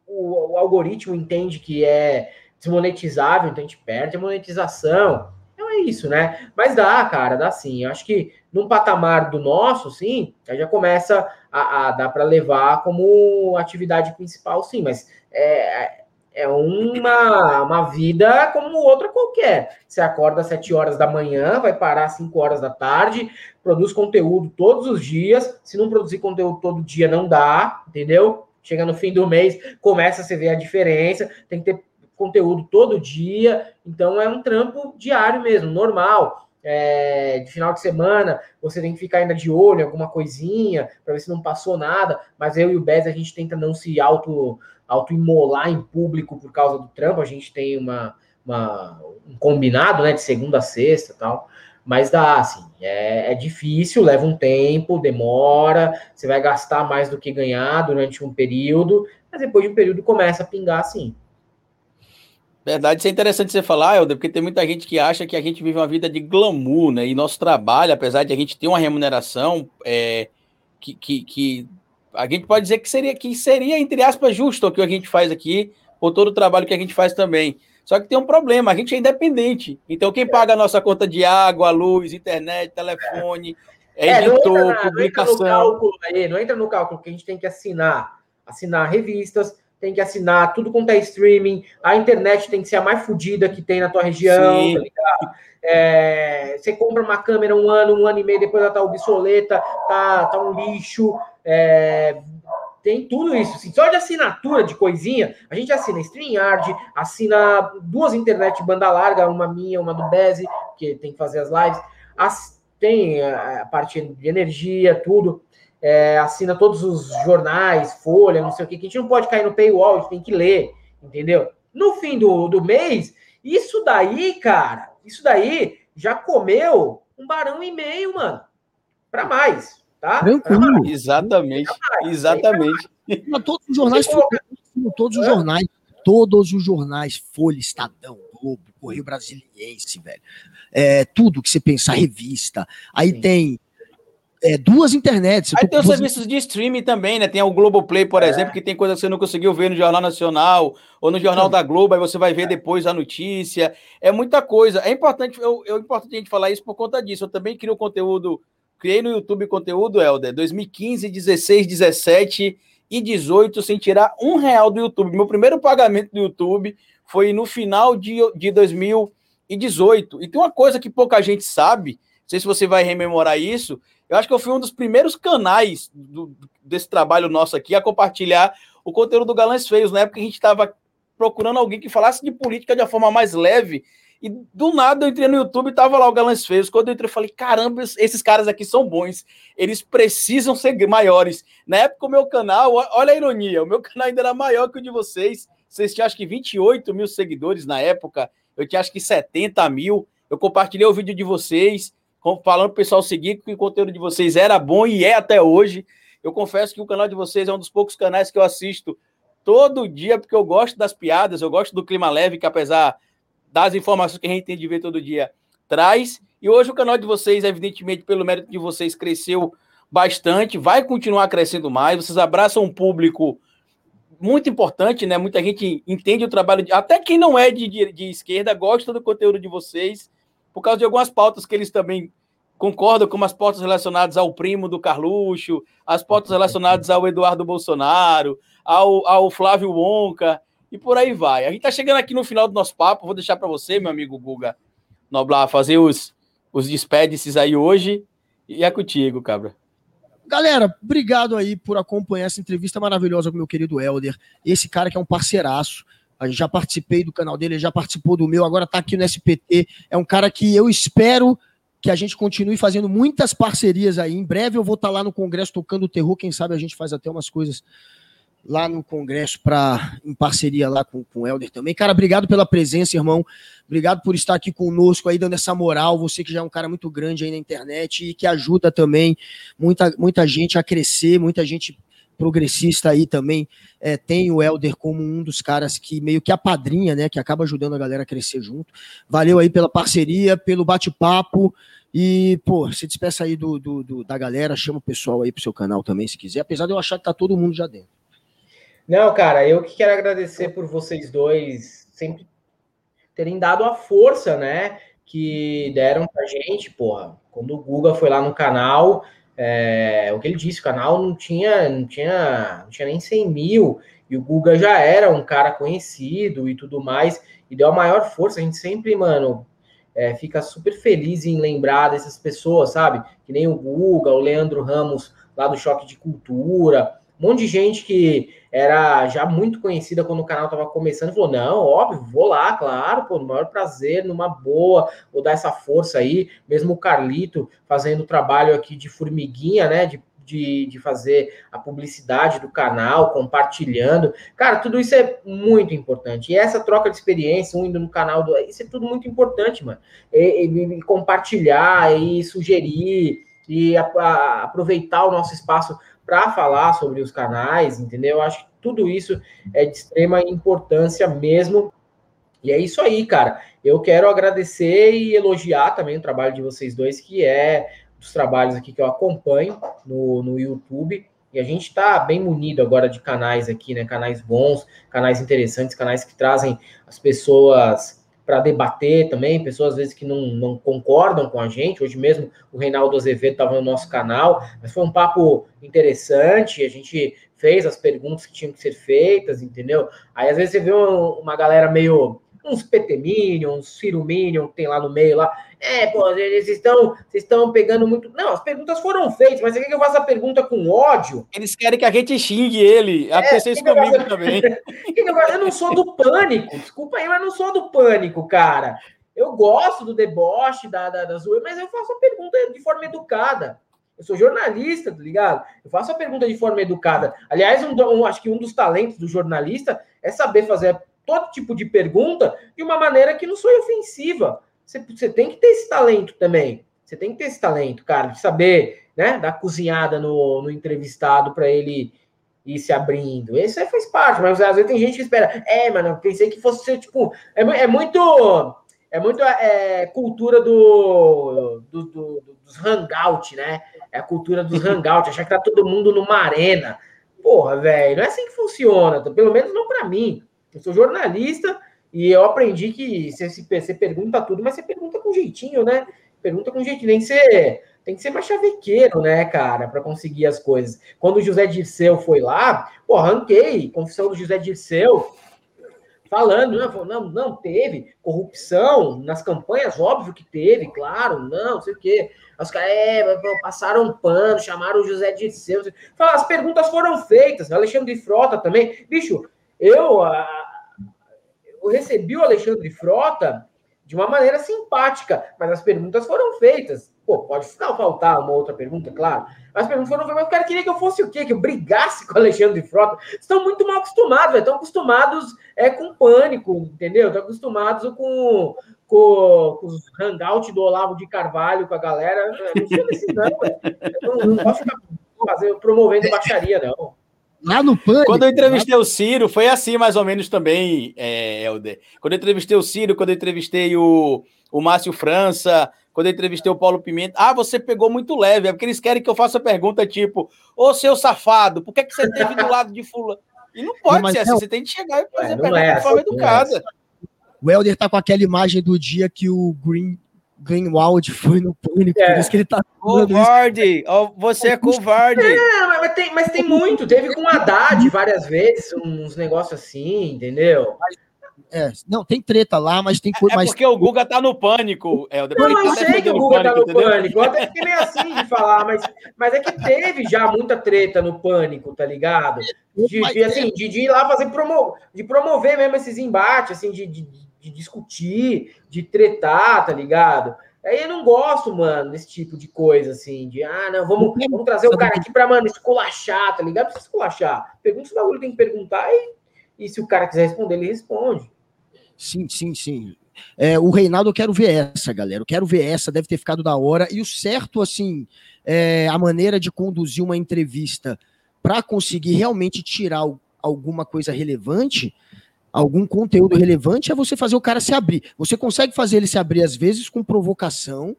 o, o, algoritmo entende que é desmonetizável, então a gente perde a monetização. Então é isso, né? Mas dá, cara, dá sim. Eu acho que num patamar do nosso, sim, já começa a, a dar para levar como atividade principal, sim. Mas é, é uma, uma vida como outra qualquer. Você acorda às 7 horas da manhã, vai parar às 5 horas da tarde, produz conteúdo todos os dias. Se não produzir conteúdo todo dia, não dá, entendeu? Chega no fim do mês, começa a se ver a diferença, tem que ter conteúdo todo dia, então é um trampo diário mesmo, normal. É, de final de semana, você tem que ficar ainda de olho em alguma coisinha, para ver se não passou nada, mas eu e o Bez a gente tenta não se auto auto-imolar em público por causa do trampo. A gente tem uma, uma, um combinado, né, de segunda a sexta tal. Mas dá, assim, é, é, difícil, leva um tempo, demora, você vai gastar mais do que ganhar durante um período, mas depois de um período começa a pingar assim. Verdade, isso é interessante você falar, Helder, porque tem muita gente que acha que a gente vive uma vida de glamour, né? E nosso trabalho, apesar de a gente ter uma remuneração é, que, que, que a gente pode dizer que seria, que seria, entre aspas, justo o que a gente faz aqui, por todo o trabalho que a gente faz também. Só que tem um problema, a gente é independente. Então, quem paga a nossa conta de água, luz, internet, telefone, é, é editor, não entra, publicação. Não entra, no cálculo aí, não entra no cálculo que a gente tem que assinar. Assinar revistas, tem que assinar tudo quanto é streaming, a internet tem que ser a mais fodida que tem na tua região, tá é, você compra uma câmera um ano, um ano e meio, depois ela tá obsoleta, tá, tá um lixo. É, tem tudo isso. Assim, só de assinatura de coisinha, a gente assina StreamYard, assina duas internet banda larga, uma minha, uma do Beze, que tem que fazer as lives. As, tem a, a parte de energia, tudo. É, assina todos os jornais, Folha, não sei o que, que a gente não pode cair no paywall, a gente tem que ler, entendeu? No fim do, do mês, isso daí, cara, isso daí já comeu um barão e meio, mano. Para mais, tá? Tranquilo. Exatamente. Mais, exatamente. Todos os jornais, todos os jornais, todos os jornais, Folha, Estadão, Globo, Correio Brasiliense, velho. É, tudo que você pensar, revista. Aí Sim. tem é, duas internets. Aí tem os serviços de streaming também, né? Tem o Globoplay, por é. exemplo, que tem coisa que você não conseguiu ver no Jornal Nacional ou no Jornal Sim. da Globo, aí você vai ver depois a notícia. É muita coisa. É importante, eu, é importante a gente falar isso por conta disso. Eu também crio conteúdo, criei no YouTube conteúdo, Helder, 2015, 16, 17 e 18, sem tirar um real do YouTube. Meu primeiro pagamento do YouTube foi no final de, de 2018. E tem uma coisa que pouca gente sabe, sei se você vai rememorar isso, eu acho que eu fui um dos primeiros canais do, desse trabalho nosso aqui a compartilhar o conteúdo do Galãs Feios. Na época a gente estava procurando alguém que falasse de política de uma forma mais leve. E do nada eu entrei no YouTube e tava lá o Galãs Feios. Quando eu entrei, eu falei: caramba, esses caras aqui são bons. Eles precisam ser maiores. Na época, o meu canal, olha a ironia, o meu canal ainda era maior que o de vocês. Vocês tinham acho que 28 mil seguidores na época. Eu tinha acho que 70 mil. Eu compartilhei o vídeo de vocês falando para o pessoal seguir que o conteúdo de vocês era bom e é até hoje. Eu confesso que o canal de vocês é um dos poucos canais que eu assisto todo dia, porque eu gosto das piadas, eu gosto do clima leve, que apesar das informações que a gente tem de ver todo dia, traz. E hoje o canal de vocês, evidentemente, pelo mérito de vocês, cresceu bastante, vai continuar crescendo mais. Vocês abraçam um público muito importante, né? Muita gente entende o trabalho, de... até quem não é de, de, de esquerda gosta do conteúdo de vocês por causa de algumas pautas que eles também concordam, como as pautas relacionadas ao primo do Carluxo, as pautas relacionadas ao Eduardo Bolsonaro, ao, ao Flávio Wonka, e por aí vai. A gente está chegando aqui no final do nosso papo, vou deixar para você, meu amigo Guga Noblar, fazer os, os despedices aí hoje, e é contigo, cabra. Galera, obrigado aí por acompanhar essa entrevista maravilhosa com meu querido Helder, esse cara que é um parceiraço, já participei do canal dele, já participou do meu, agora está aqui no SPT. É um cara que eu espero que a gente continue fazendo muitas parcerias aí. Em breve eu vou estar tá lá no Congresso tocando terror. Quem sabe a gente faz até umas coisas lá no Congresso para em parceria lá com, com o Helder também. Cara, obrigado pela presença, irmão. Obrigado por estar aqui conosco aí, dando essa moral. Você que já é um cara muito grande aí na internet e que ajuda também muita, muita gente a crescer, muita gente progressista aí também é, tem o Helder como um dos caras que meio que apadrinha, né? Que acaba ajudando a galera a crescer junto. Valeu aí pela parceria, pelo bate-papo. E, pô, se despeça aí do, do, do, da galera, chama o pessoal aí pro seu canal também, se quiser, apesar de eu achar que tá todo mundo já dentro. Não, cara, eu que quero agradecer por vocês dois sempre terem dado a força, né? Que deram pra gente, porra. Quando o Guga foi lá no canal, É, o que ele disse, o canal não tinha, não tinha, não tinha nem 100 mil, e o Guga já era um cara conhecido e tudo mais, e deu a maior força. A gente sempre, mano, é, fica super feliz em lembrar dessas pessoas, sabe? Que nem o Guga, o Leandro Ramos lá do Choque de Cultura, um monte de gente que era já muito conhecida quando o canal estava começando, falou: não, óbvio, vou lá, claro, pô, no maior prazer, numa boa, vou dar essa força aí. Mesmo o Carlito fazendo trabalho aqui de formiguinha, né? De, de, de fazer a publicidade do canal, compartilhando. Cara, tudo isso é muito importante. E essa troca de experiência, um indo no canal do. Isso é tudo muito importante, mano. E, e, e compartilhar e sugerir e a, a, aproveitar o nosso espaço para falar sobre os canais, entendeu? Eu acho que tudo isso é de extrema importância mesmo. E é isso aí, cara. Eu quero agradecer e elogiar também o trabalho de vocês dois, que é dos trabalhos aqui que eu acompanho no, no YouTube. E a gente está bem munido agora de canais aqui, né? Canais bons, canais interessantes, canais que trazem as pessoas para debater também, pessoas às vezes que não, não concordam com a gente. Hoje mesmo o Reinaldo Azevedo estava no nosso canal, mas foi um papo interessante. A gente fez as perguntas que tinham que ser feitas, entendeu? Aí às vezes você vê uma galera meio uns PT Minion, uns Ciro Minion, que tem lá no meio lá. É, pô, eles estão, vocês estão pegando muito. Não, as perguntas foram feitas, mas você quer que eu faça a pergunta com ódio? Eles querem que a gente xingue ele. Aconteceu é, isso comigo faço... também. eu não sou do pânico, desculpa aí, mas não sou do pânico, cara. Eu gosto do deboche, da, da, da zoeira, mas eu faço a pergunta de forma educada. Eu sou jornalista, tá ligado? Eu faço a pergunta de forma educada. Aliás, um, um, acho que um dos talentos do jornalista é saber fazer todo tipo de pergunta de uma maneira que não soe ofensiva. Você, você tem que ter esse talento também. Você tem que ter esse talento, cara, de saber, né, dar cozinhada no, no entrevistado para ele ir se abrindo. Isso aí faz parte, mas às vezes tem gente que espera. É, mano, pensei que fosse ser, tipo. É, é muito. É muito é, cultura do, do, do, dos hangout, né? É a cultura dos hangout, achar que tá todo mundo numa arena. Porra, velho, não é assim que funciona, pelo menos não para mim. Eu sou jornalista e eu aprendi que você, você pergunta tudo, mas você pergunta com jeitinho, né? Pergunta com jeitinho. Tem que ser, tem que ser mais chavequeiro, né, cara, para conseguir as coisas. Quando o José Dirceu foi lá, pô, arranquei, confissão do José Dirceu, falando, não, não, não teve corrupção nas campanhas, óbvio que teve, claro, não, não sei o quê. Os caras é, passaram um pano, chamaram o José Dirceu. Fala, as perguntas foram feitas, Alexandre Frota também. Bicho, eu, eu recebi o Alexandre Frota de uma maneira simpática, mas as perguntas foram feitas. Pô, pode faltar uma outra pergunta, claro. Mas as perguntas foram feitas, mas o cara queria que eu fosse o quê? Que eu brigasse com o Alexandre Frota. Estão muito mal acostumados, estão acostumados é, com pânico, entendeu? Estão acostumados com, com, com os hangouts do Olavo de Carvalho, com a galera. Não sou desse, não, não, não posso ficar fazer, promovendo baixaria, não. Lá no Pânico. Quando eu entrevistei o Ciro, foi assim mais ou menos também, é, Helder. Quando eu entrevistei o Ciro, quando eu entrevistei o, o Márcio França, quando eu entrevistei o Paulo Pimenta. Ah, você pegou muito leve, é porque eles querem que eu faça pergunta tipo: Ô seu safado, por que, que você esteve do lado de Fulano? E não pode não, ser assim, você tem que chegar e fazer é, pergunta é, de forma educada. É. O Helder tá com aquela imagem do dia que o Green Greenwald foi no pânico, é. por isso que ele tá. Covarde! Oh, você é covarde! É, mas tem, mas tem muito. Teve com o Haddad várias vezes, uns negócios assim, entendeu? É, não, tem treta lá, mas tem coisa. É, é porque o Guga tá no pânico. É, não, eu sei que o Guga tá no entendeu? pânico. Eu até fiquei meio assim de falar, mas, mas é que teve já muita treta no pânico, tá ligado? De, de assim, de, de ir lá fazer promo, de promover mesmo esses embates, assim, de, de de discutir, de tretar, tá ligado? Aí eu não gosto, mano, desse tipo de coisa, assim, de, ah, não, vamos, vamos trazer o cara aqui pra, mano, esculachar, tá ligado? Não precisa esculachar. Pergunta se o bagulho tem que perguntar e, e se o cara quiser responder, ele responde. Sim, sim, sim. É, o Reinaldo, eu quero ver essa, galera. Eu quero ver essa, deve ter ficado da hora. E o certo, assim, é, a maneira de conduzir uma entrevista para conseguir realmente tirar alguma coisa relevante algum conteúdo relevante é você fazer o cara se abrir. Você consegue fazer ele se abrir às vezes com provocação,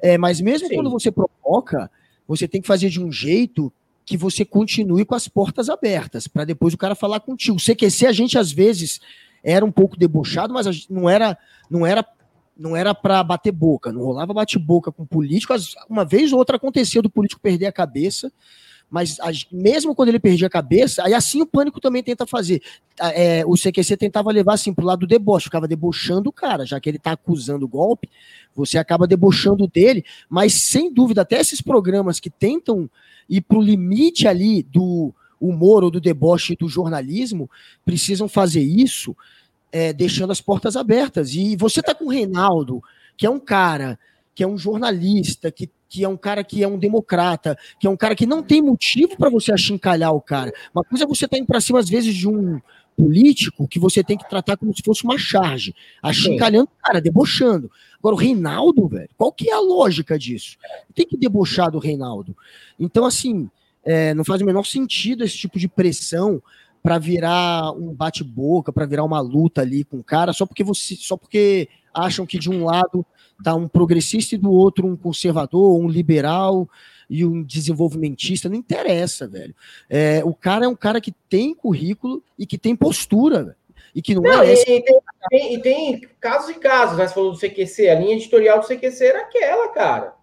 é, mas mesmo Sim. quando você provoca, você tem que fazer de um jeito que você continue com as portas abertas, para depois o cara falar contigo. O CQC, a gente às vezes era um pouco debochado, mas não era, não era não era para bater boca, não rolava bate-boca com político. Uma vez ou outra aconteceu do político perder a cabeça, mas mesmo quando ele perdia a cabeça, aí assim o pânico também tenta fazer. É, o CQC tentava levar assim pro lado do deboche, ficava debochando o cara, já que ele tá acusando o golpe, você acaba debochando dele, mas sem dúvida, até esses programas que tentam ir pro limite ali do humor ou do deboche do jornalismo, precisam fazer isso é, deixando as portas abertas. E você tá com o Reinaldo, que é um cara, que é um jornalista, que que é um cara que é um democrata, que é um cara que não tem motivo para você achincalhar o cara. Uma coisa é você estar tá indo para cima, às vezes, de um político que você tem que tratar como se fosse uma charge, achincalhando o cara, debochando. Agora, o Reinaldo, velho, qual que é a lógica disso? Tem que debochar do Reinaldo. Então, assim, é, não faz o menor sentido esse tipo de pressão para virar um bate-boca, para virar uma luta ali com o cara, só porque você, só porque acham que de um lado tá um progressista e do outro um conservador, um liberal e um desenvolvimentista, não interessa, velho. É, o cara é um cara que tem currículo e que tem postura, velho. E que não, não é. E, tem, tem, e tem casos e casos, né? Você falou do CQC, a linha editorial do CQC era aquela, cara.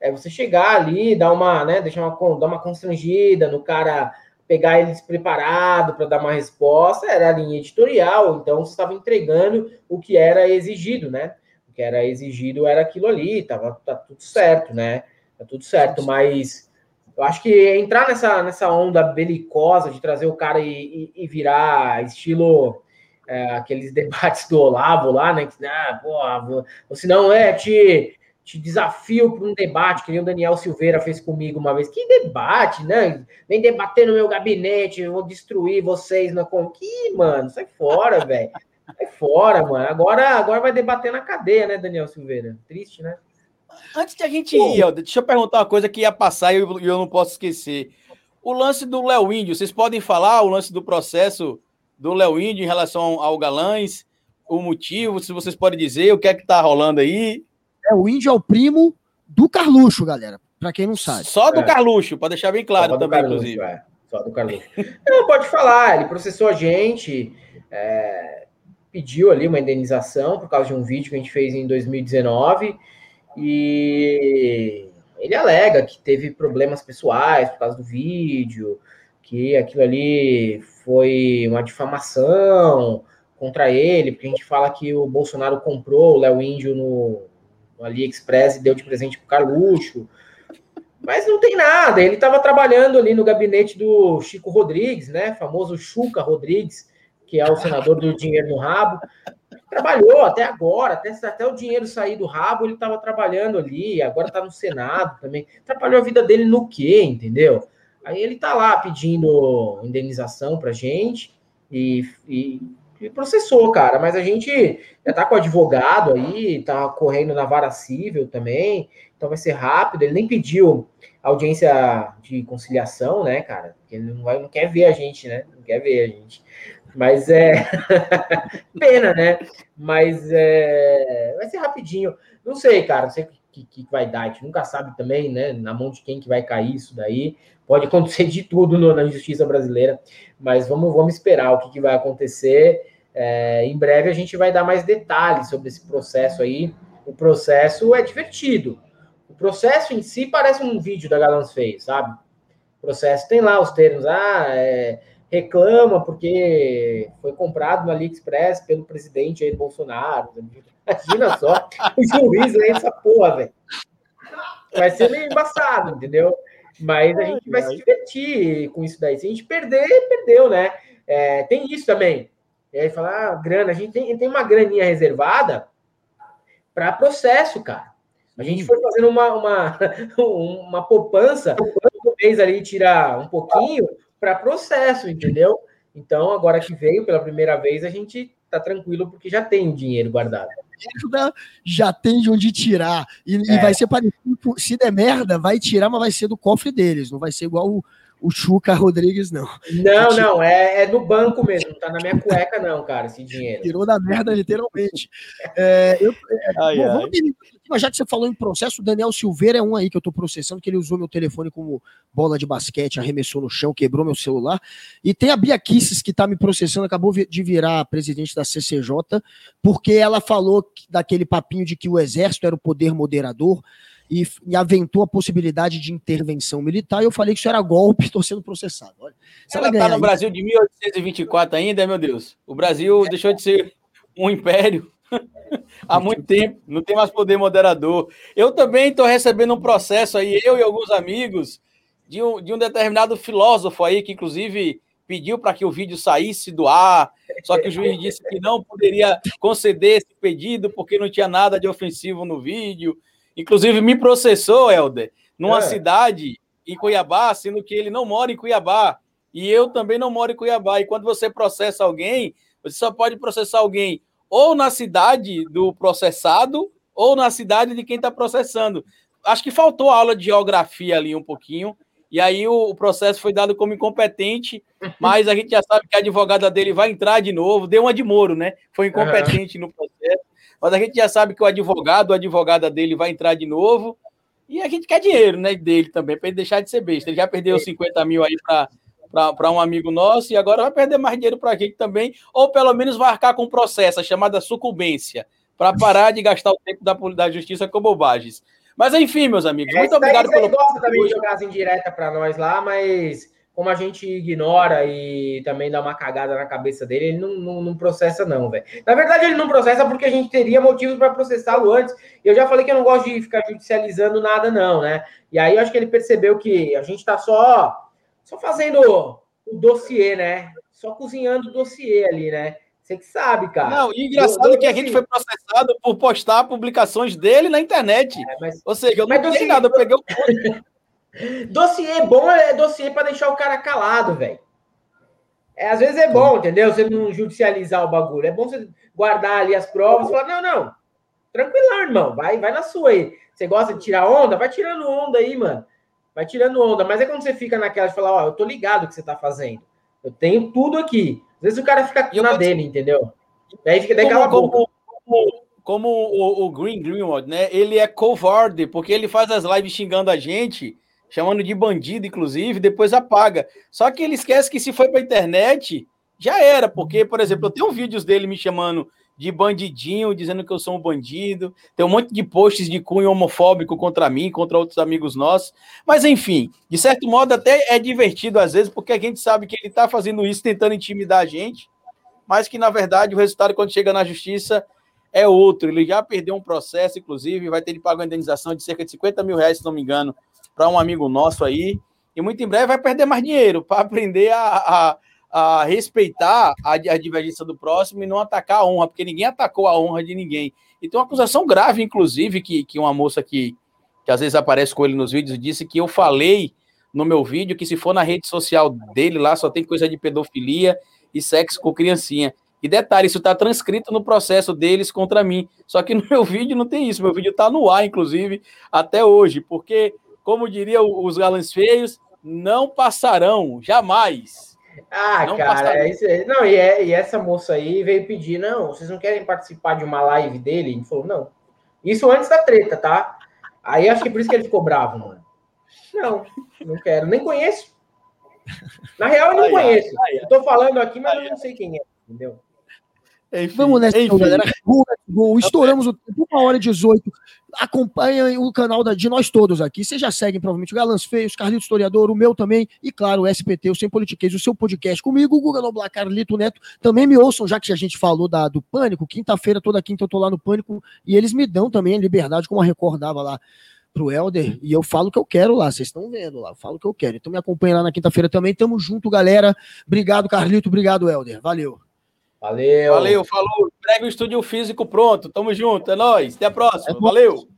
É você chegar ali, dar uma, né, deixar uma, dar uma constrangida no cara, pegar ele despreparado para dar uma resposta, era a linha editorial, então você estava entregando o que era exigido, né? Que era exigido era aquilo ali, tava tá tudo certo, né? Tá tudo certo, mas eu acho que entrar nessa, nessa onda belicosa de trazer o cara e, e, e virar estilo é, aqueles debates do Olavo lá, né? Que, ah, porra, ou se não é, te, te desafio para um debate, que nem o Daniel Silveira fez comigo uma vez. Que debate, né? Vem debater no meu gabinete, eu vou destruir vocês na. Que, mano, sai fora, velho. Sai fora, mano. Agora, agora vai debater na cadeia, né, Daniel Silveira? Triste, né? Antes de a gente ir, deixa eu perguntar uma coisa que ia passar e eu, eu não posso esquecer. O lance do Léo Índio, vocês podem falar o lance do processo do Léo Índio em relação ao Galães, o motivo, se vocês podem dizer, o que é que tá rolando aí? É, o Índio é o primo do Carluxo, galera, para quem não sabe. Só do é. Carluxo, para deixar bem claro Só também, Carluxo, inclusive. É. Só do Carluxo. não, pode falar, ele processou a gente, é, pediu ali uma indenização por causa de um vídeo que a gente fez em 2019 e ele alega que teve problemas pessoais por causa do vídeo, que aquilo ali foi uma difamação contra ele, porque a gente fala que o Bolsonaro comprou o Léo Índio no, no AliExpress e deu de presente pro Carluxo. Mas não tem nada, ele estava trabalhando ali no gabinete do Chico Rodrigues, né? Famoso Chuca Rodrigues, que é o senador do dinheiro no rabo, trabalhou até agora, até, até o dinheiro sair do rabo, ele estava trabalhando ali, agora está no Senado também. Atrapalhou a vida dele no quê, entendeu? Aí ele está lá pedindo indenização para gente e, e, e, processou, cara. Mas a gente já está com o advogado aí, está correndo na vara civil também, então vai ser rápido. Ele nem pediu audiência de conciliação, né, cara? Porque ele não, vai, não quer ver a gente, né? Não quer ver a gente. Mas é. Pena, né? Mas é. Vai ser rapidinho. Não sei, cara. Não sei o que, que, vai dar. A gente nunca sabe também, né? Na mão de quem que vai cair isso daí. Pode acontecer de tudo no, na justiça brasileira. Mas vamos, vamos esperar o que, que vai acontecer. É, em breve a gente vai dar mais detalhes sobre esse processo aí. O processo é divertido. O processo em si parece um vídeo da Galãs fez, sabe? O processo tem lá os termos. Ah, é reclama porque foi comprado no AliExpress pelo presidente aí Bolsonaro. Imagina só o juiz lê essa porra, velho. Vai ser meio embaçado, entendeu? Mas a gente vai se divertir com isso daí. Se a gente perder, perdeu, né? É, tem isso também. E aí falar, ah, grana, a gente tem, tem uma graninha reservada para processo, cara. A gente foi fazendo uma, uma, uma poupança, todo mês ali tirar um pouquinho para processo, entendeu? Então, agora que veio pela primeira vez, a gente tá tranquilo porque já tem o dinheiro guardado. Já tem de onde tirar. E, é. e vai ser parecido, se der merda, vai tirar, mas vai ser do cofre deles, não vai ser igual o, o Chuca Rodrigues, não. Não, não, é, é no banco mesmo, não tá na minha cueca, não, cara, esse dinheiro. Tirou da merda, literalmente. É, eu, é, ai, bom, ai. Vamos, mas já que você falou em processo, o Daniel Silveira é um aí que eu tô processando, que ele usou meu telefone como bola de basquete, arremessou no chão, quebrou meu celular. E tem a Bia Kisses, que tá me processando, acabou de virar presidente da CCJ, porque ela falou daquele papinho de que o exército era o poder moderador e, e, aventou a possibilidade de intervenção militar, e eu falei que isso era golpe, estou sendo processado. Olha, se ela está no Brasil de 1824 ainda, meu Deus. O Brasil é. deixou de ser um império há muito tempo, não tem mais poder moderador. Eu também estou recebendo um processo aí, eu e alguns amigos, de um, de um determinado filósofo aí, que inclusive pediu para que o vídeo saísse do ar, só que o juiz disse que não poderia conceder esse pedido porque não tinha nada de ofensivo no vídeo. Inclusive, me processou, Helder, numa é. cidade em Cuiabá, sendo que ele não mora em Cuiabá. E eu também não moro em Cuiabá. E quando você processa alguém, você só pode processar alguém ou na cidade do processado ou na cidade de quem está processando. Acho que faltou aula de geografia ali um pouquinho. E aí o, o, processo foi dado como incompetente, mas a gente já sabe que a advogada dele vai entrar de novo. Deu uma de Moro, né? Foi incompetente uhum. no processo. Mas a gente já sabe que o advogado, a advogada dele vai entrar de novo. E a gente quer dinheiro né, dele também, para ele deixar de ser besta. Ele já perdeu 50 mil aí para um amigo nosso e agora vai perder mais dinheiro para a gente também, ou pelo menos vai arcar com um processo chamada sucumbência, para parar de gastar o tempo da, da justiça com bobagens. Mas enfim, meus amigos, muito obrigado pelo. gosta também de jogar as indiretas para nós lá, mas como a gente ignora e também dá uma cagada na cabeça dele, ele não, não, não processa, não, velho. Na verdade, ele não processa porque a gente teria motivos para processá-lo antes. E eu já falei que eu não gosto de ficar judicializando nada, não, né? E aí eu acho que ele percebeu que a gente tá só, só fazendo o dossiê, né? Só cozinhando o dossiê ali, né? Você que sabe, cara. Não, e engraçado é que a gente foi processado por postar publicações dele na internet. É, mas, Ou seja, eu não tenho nada, eu peguei o. Dossiê bom é dossiê para deixar o cara calado, velho. É, às vezes é bom, entendeu? Você não judicializar o bagulho. É bom você guardar ali as provas e falar: não, não, tranquilão, irmão, vai, vai na sua aí. Você gosta de tirar onda? Vai tirando onda aí, mano. Vai tirando onda. Mas é quando você fica naquela de falar: ó, eu tô ligado o que você tá fazendo. Eu tenho tudo aqui. Às vezes o cara fica na dele, entendeu? Daí fica daí cala como, como, como o, o Green Greenwald, né? Ele é covarde, porque ele faz as lives xingando a gente chamando de bandido, inclusive, depois apaga. Só que ele esquece que se foi para a internet, já era, porque, por exemplo, eu tenho vídeos dele me chamando de bandidinho, dizendo que eu sou um bandido, tem um monte de posts de cunho homofóbico contra mim, contra outros amigos nossos, mas enfim, de certo modo até é divertido às vezes, porque a gente sabe que ele está fazendo isso tentando intimidar a gente, mas que na verdade o resultado quando chega na justiça é outro, ele já perdeu um processo, inclusive, vai ter de pagar uma indenização de cerca de 50 mil reais, se não me engano, para um amigo nosso aí, e muito em breve vai perder mais dinheiro para aprender a, a, a respeitar a, a, divergência do próximo e não atacar a honra, porque ninguém atacou a honra de ninguém. E tem uma acusação grave, inclusive, que, que uma moça que, que às vezes aparece com ele nos vídeos disse que eu falei no meu vídeo que se for na rede social dele lá só tem coisa de pedofilia e sexo com criancinha. E detalhe, isso está transcrito no processo deles contra mim. Só que no meu vídeo não tem isso. Meu vídeo está no ar, inclusive, até hoje, porque como diriam os galãs feios, não passarão, jamais. Ah, não cara, é isso aí. Não, e, é, e, essa moça aí veio pedir, não, vocês não querem participar de uma live dele? Ele falou, não. Isso antes da treta, tá? Aí acho que por isso que ele ficou bravo, mano. Não, não quero, nem conheço. Na real, eu não ai, conheço. Ai, ai, eu tô falando aqui, mas eu não sei quem é, entendeu? Enfim, Vamos nessa, enfim. galera. Gol, gol. Estouramos o tempo, uma hora e 18. Acompanhem o canal da, de nós todos aqui. Vocês já seguem, provavelmente, o Galãs Feios, Carlito Historiador, o meu também, e claro, o SPT, o Sem Politiquês, o seu podcast comigo, o Guga Noblar, Carlito Neto. Também me ouçam, já que a gente falou da, do Pânico. Quinta-feira, toda quinta, eu tô lá no Pânico, e eles me dão também a liberdade, como a recordava lá pro Helder, e eu falo o que eu quero lá, vocês estão vendo lá, eu falo o que eu quero. Então me acompanha lá na quinta-feira também. Tamo junto, galera. Obrigado, Carlito. Obrigado, Helder. Valeu. Valeu. Valeu, falou. Prega o estúdio físico pronto. Tamo junto. É nóis. Até a próxima. É Valeu.